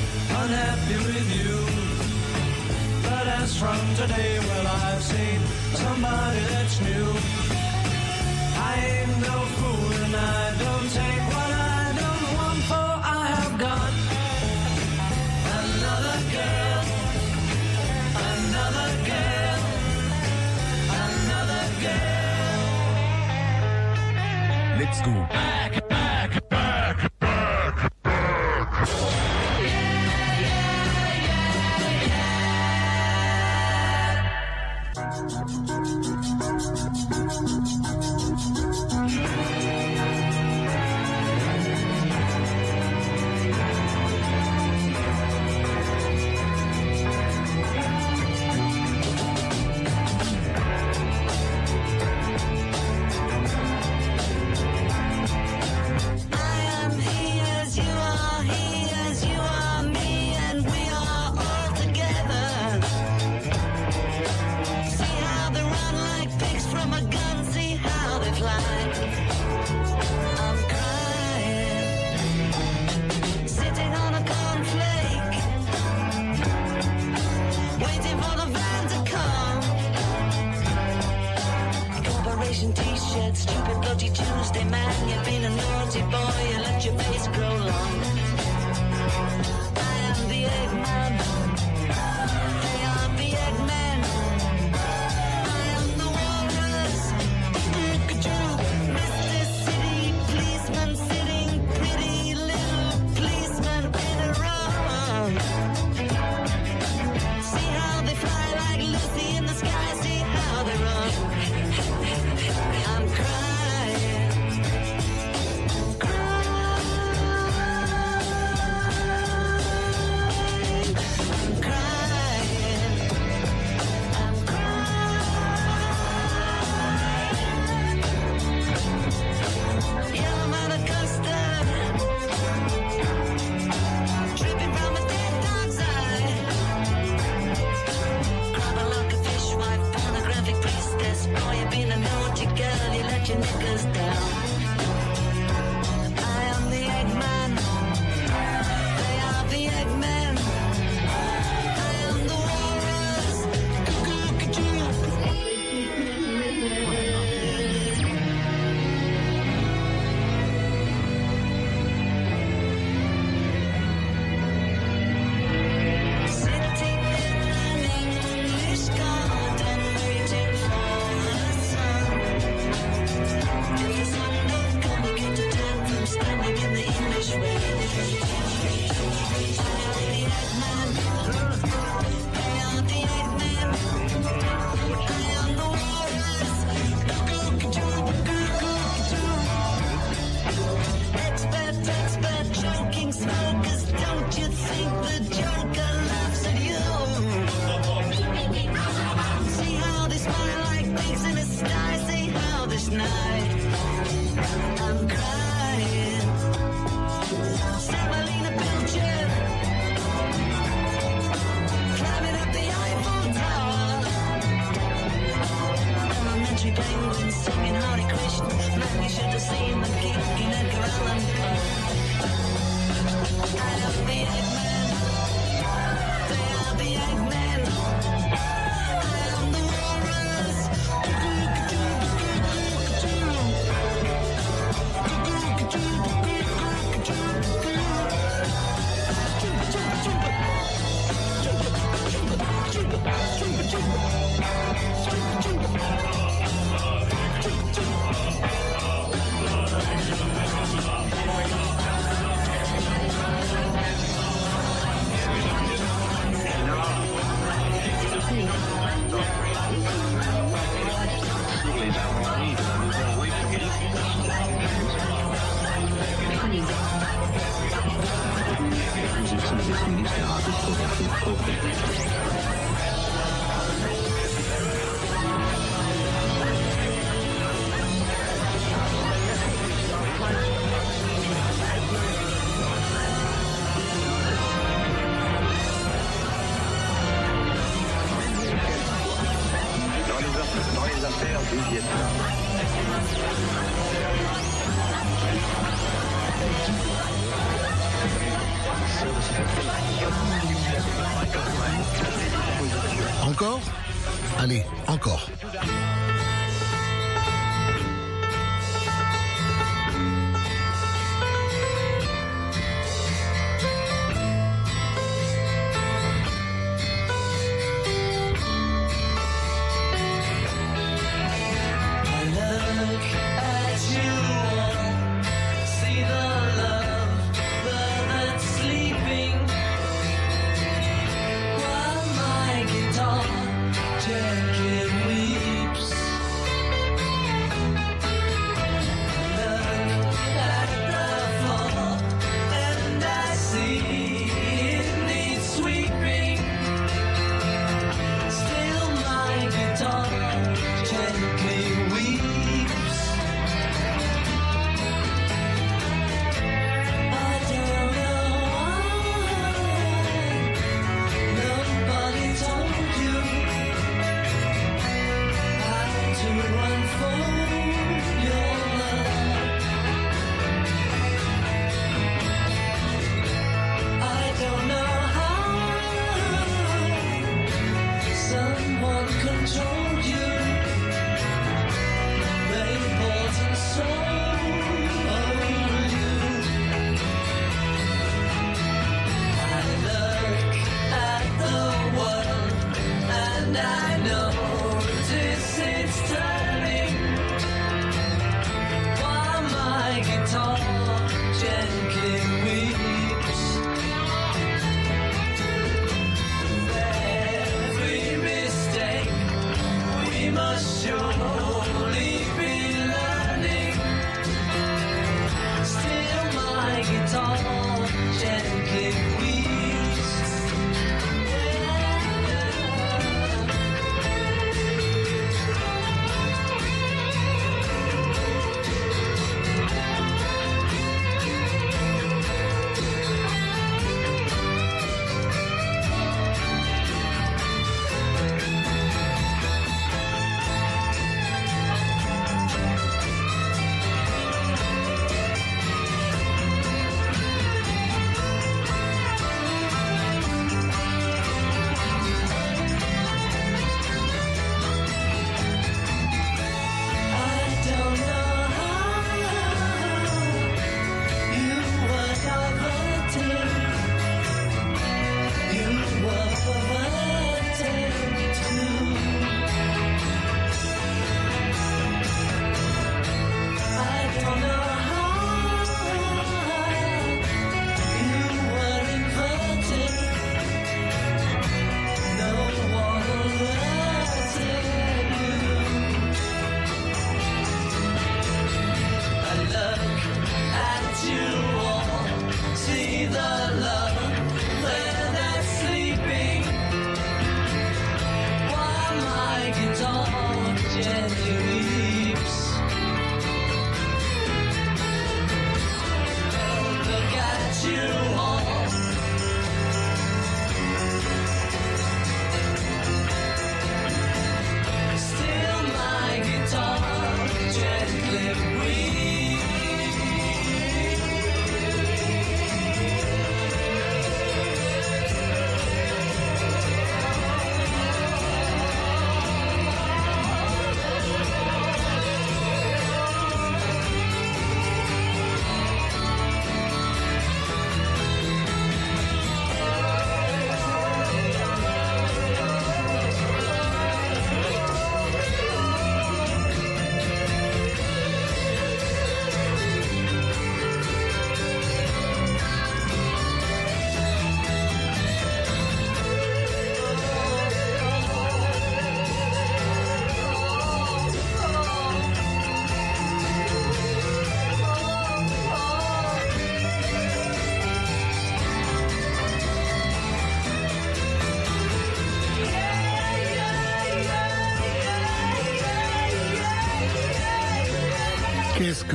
unhappy with you. But as from today, well, I've seen somebody that's new. I ain't no fool and I don't take what I don't want, for I have got another girl, another girl, another girl. Let's go. I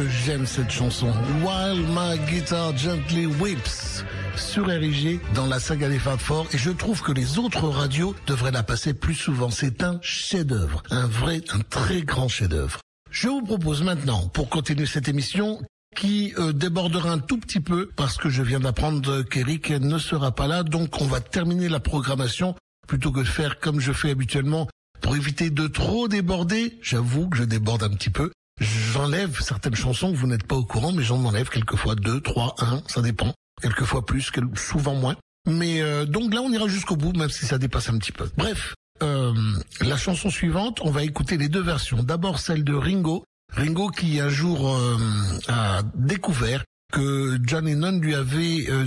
j'aime cette chanson While My Guitar Gently Whips sur RIG dans la saga des Fab Four et je trouve que les autres radios devraient la passer plus souvent. C'est un chef-d'œuvre, un vrai, un très grand chef-d'œuvre. Je vous propose maintenant, pour continuer cette émission, qui euh, débordera un tout petit peu parce que je viens d'apprendre qu'Eric ne sera pas là, donc on va terminer la programmation plutôt que de faire comme je fais habituellement pour éviter de trop déborder. J'avoue que je déborde un petit peu. J'enlève certaines chansons que vous n'êtes pas au courant, mais j'en enlève quelquefois deux, trois, un, ça dépend. Quelquefois plus, souvent moins. Mais euh, donc là, on ira jusqu'au bout, même si ça dépasse un petit peu. Bref, euh, la chanson suivante, on va écouter les deux versions. D'abord celle de Ringo. Ringo qui un jour euh, a découvert que John Lennon lui avait euh,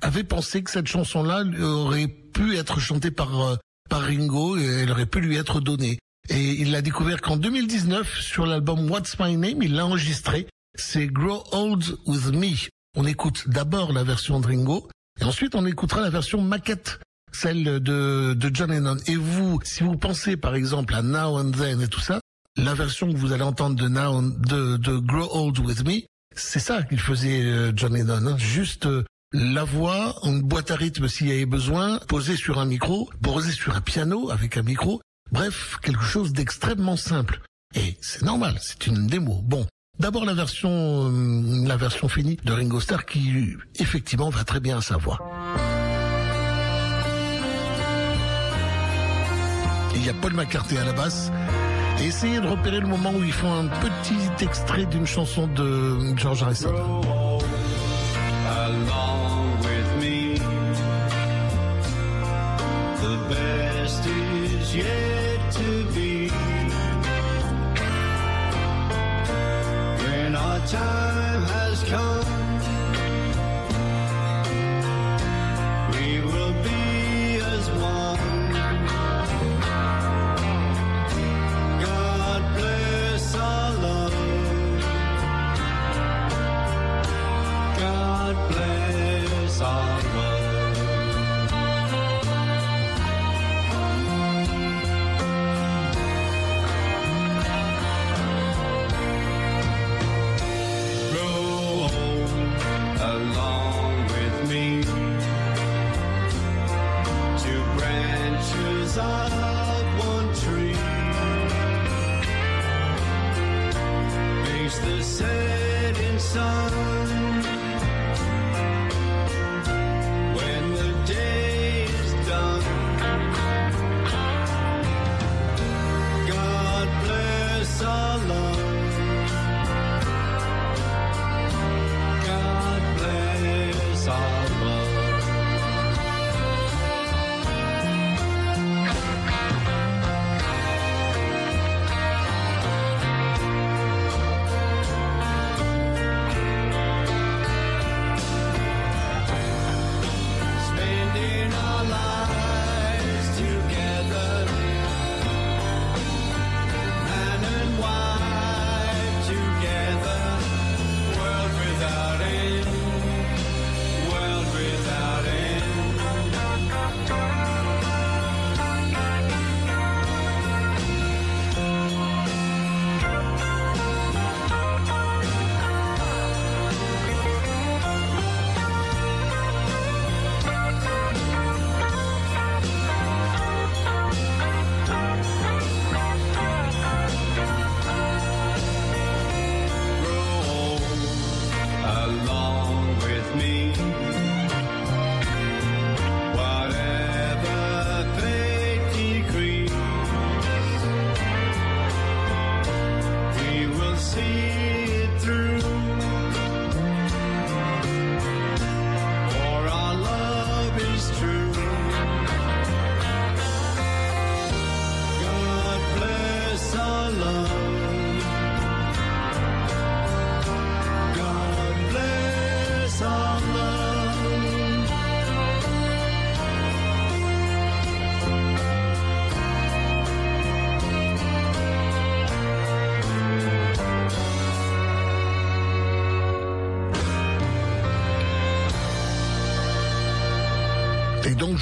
avait pensé que cette chanson-là aurait pu être chantée par euh, par Ringo et elle aurait pu lui être donnée. Et il l'a découvert qu'en 2019 sur l'album What's My Name, il l'a enregistré. C'est Grow Old With Me. On écoute d'abord la version de Ringo et ensuite on écoutera la version maquette, celle de, de John Lennon. Et vous, si vous pensez par exemple à Now and Then et tout ça, la version que vous allez entendre de Now de, de Grow Old With Me, c'est ça qu'il faisait euh, John Lennon. hein. Juste euh, la voix, une boîte à rythme s'il y avait besoin, posée sur un micro, posée sur un piano avec un micro. Bref, quelque chose d'extrêmement simple. Et c'est normal, c'est une démo. Bon, d'abord la version, euh, la version finie de Ringo Starr qui effectivement va très bien à sa voix. Il y a Paul McCartney à la basse. Essayez de repérer le moment où ils font un petit extrait d'une chanson de George Harrison. Time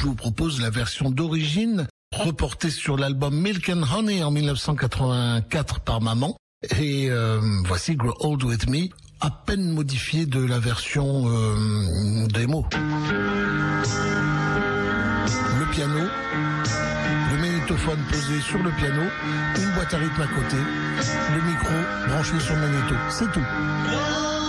je vous propose la version d'origine reportée sur l'album Milk and Honey en 1984 par Maman. Et euh, voici Grow Old With Me, à peine modifiée de la version euh, démo. Le piano, le magnétophone posé sur le piano, une boîte à rythme à côté, le micro branché sur le magnéto, c'est tout.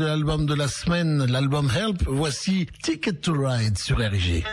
de l'album de la semaine, l'album Help. Voici Ticket to Ride sur RG.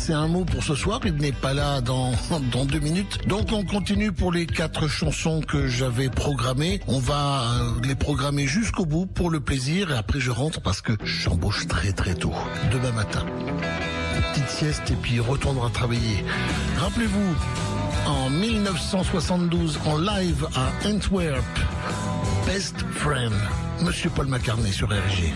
C'est un mot pour ce soir. Il n'est pas là dans, deux minutes. Donc on continue pour les quatre chansons que j'avais programmées. On va euh, les programmer jusqu'au bout pour le plaisir. Et après je rentre parce que j'embauche très très tôt. Demain matin. Petite sieste et puis retourner à travailler. Rappelez-vous, en 1972, en live à Antwerp, Best Friend, Monsieur Paul McCartney sur RG.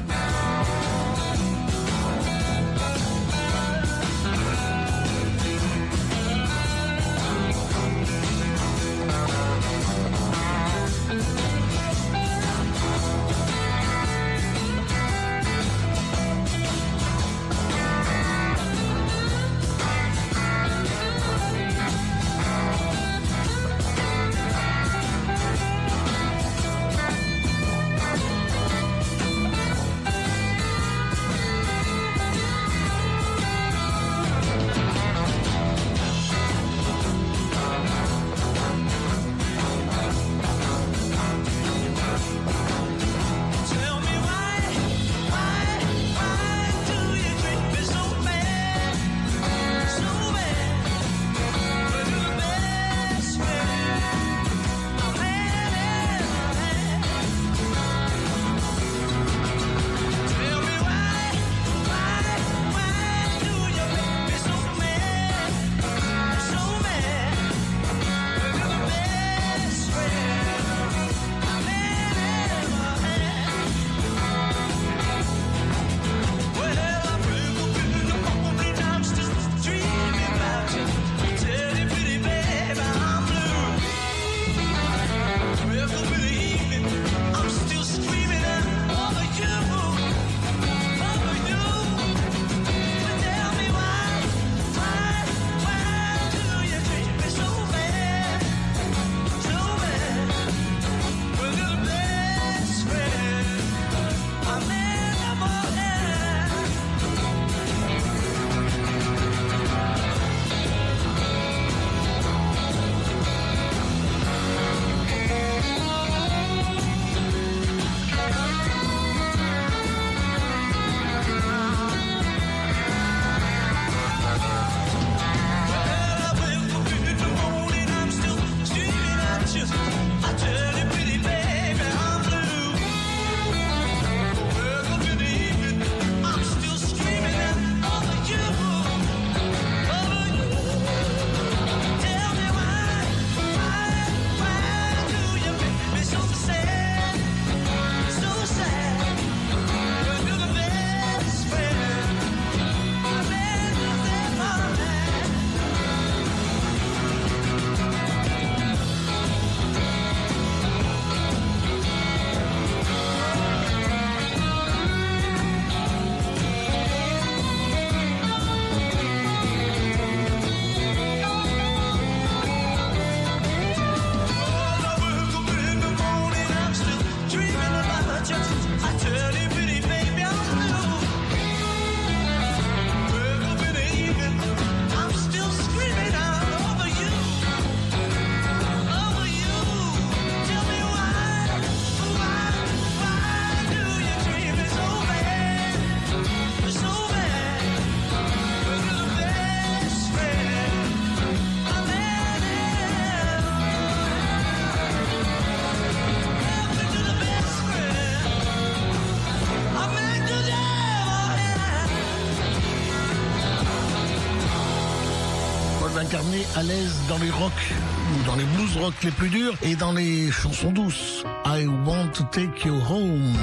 à l'aise dans les rocks ou dans les blues rock les plus durs et dans les chansons douces. I want to take you home.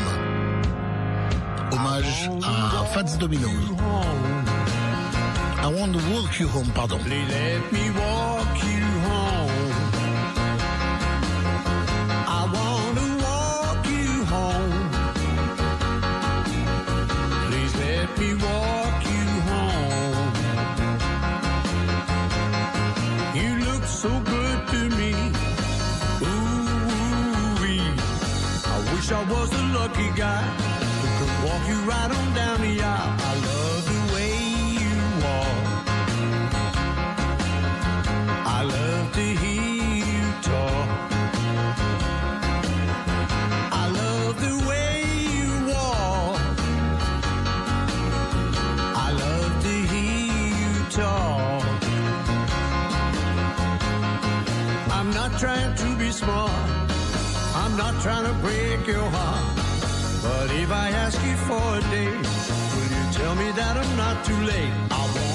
Hommage à Fats Domino. I want to walk you home, pardon. trying to break your heart. But if I ask you for a date, will you tell me that I'm not too late?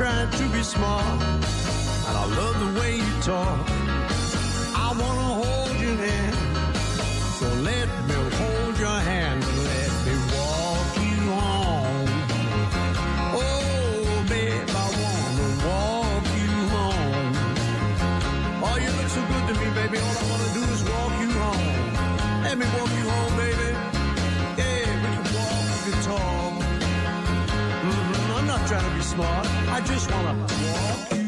Try to be smart, and I love the way you talk. I wanna hold your hand, so let me hold your hand and let me walk you home. Oh, babe, I wanna walk you home. Oh, you look so good to me, baby. All I wanna do is walk you home. Let me walk. trying to be smart. I just wanna walk.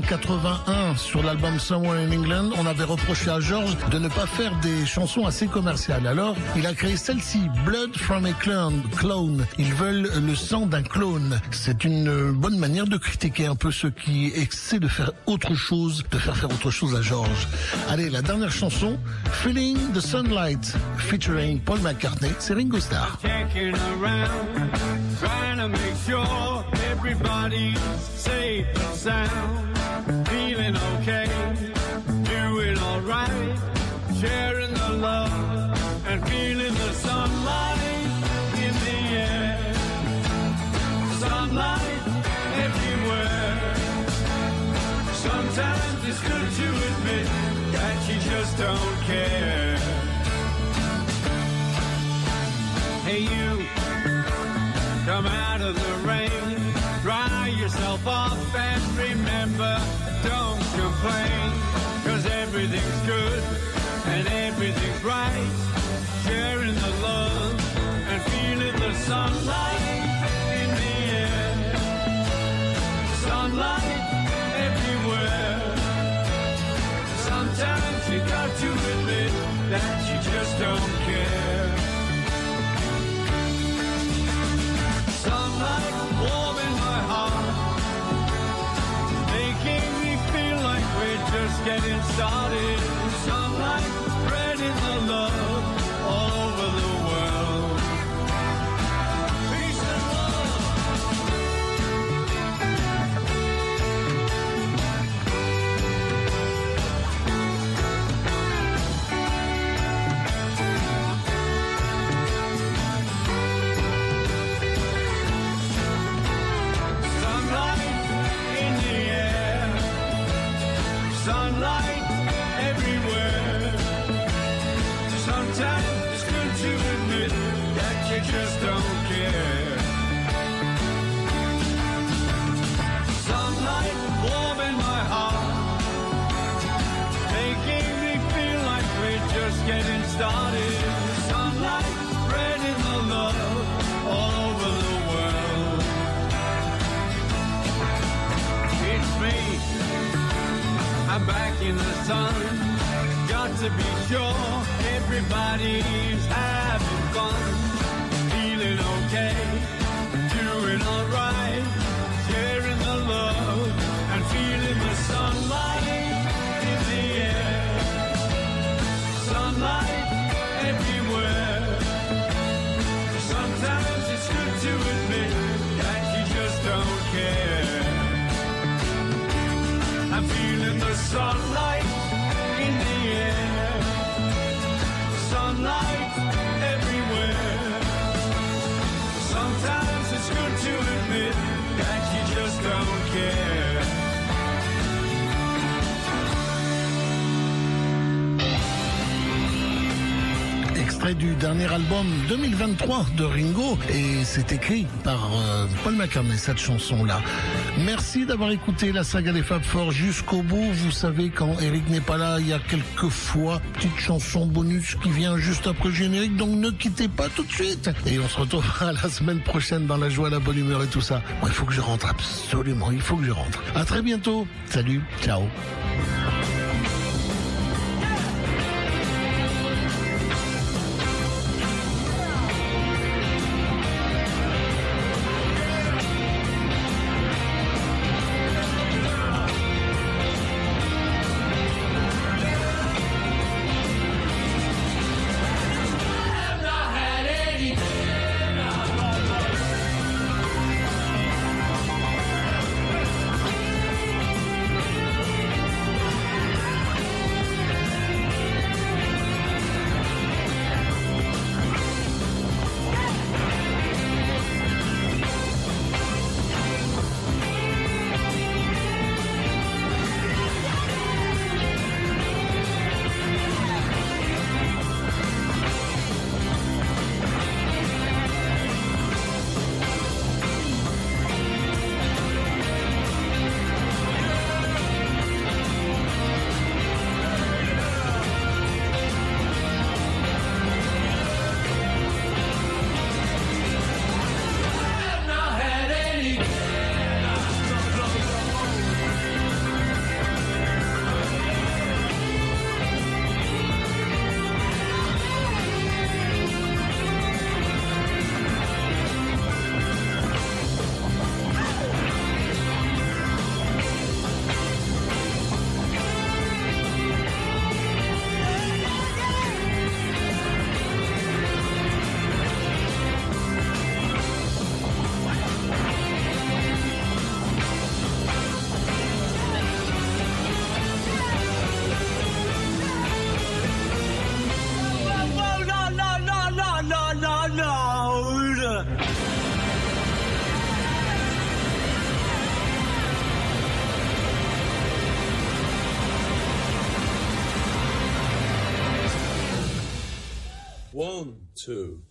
1981 sur l'album Somewhere in England, on avait reproché à George de ne pas faire des chansons assez commerciales. Alors, il a créé celle-ci, Blood from a Clone. clone. Ils veulent le sang d'un clone. C'est une euh, bonne manière de critiquer un peu ceux qui essaient de faire autre chose, de faire faire autre chose à George. Allez, la dernière chanson, Feeling the Sunlight, featuring Paul McCartney, c'est Ringo Starr. everybody's safe and sound, feeling okay, doing alright, sharing the love and feeling the sunlight in the air, sunlight everywhere. Sometimes it's good to admit that you just don't care. Hey you, come out of the rain, dry yourself off and remember, don't complain, cause everything's good and everything's right. Sharing the love and feeling the sunlight in the air. Sunlight everywhere. Sometimes you got to admit that you just don't getting started. Sunlight spreading the love album 2023 de Ringo et c'est écrit par euh, Paul McCartney cette chanson-là. Merci d'avoir écouté la saga des Fab Four jusqu'au bout. Vous savez quand Eric n'est pas là, il y a quelques fois petite chanson bonus qui vient juste après le générique, donc ne quittez pas tout de suite. Et on se retrouvera la semaine prochaine dans la joie, la bonne humeur et tout ça. Bon, il faut que je rentre absolument, il faut que je rentre. À très bientôt. Salut, ciao. One, two.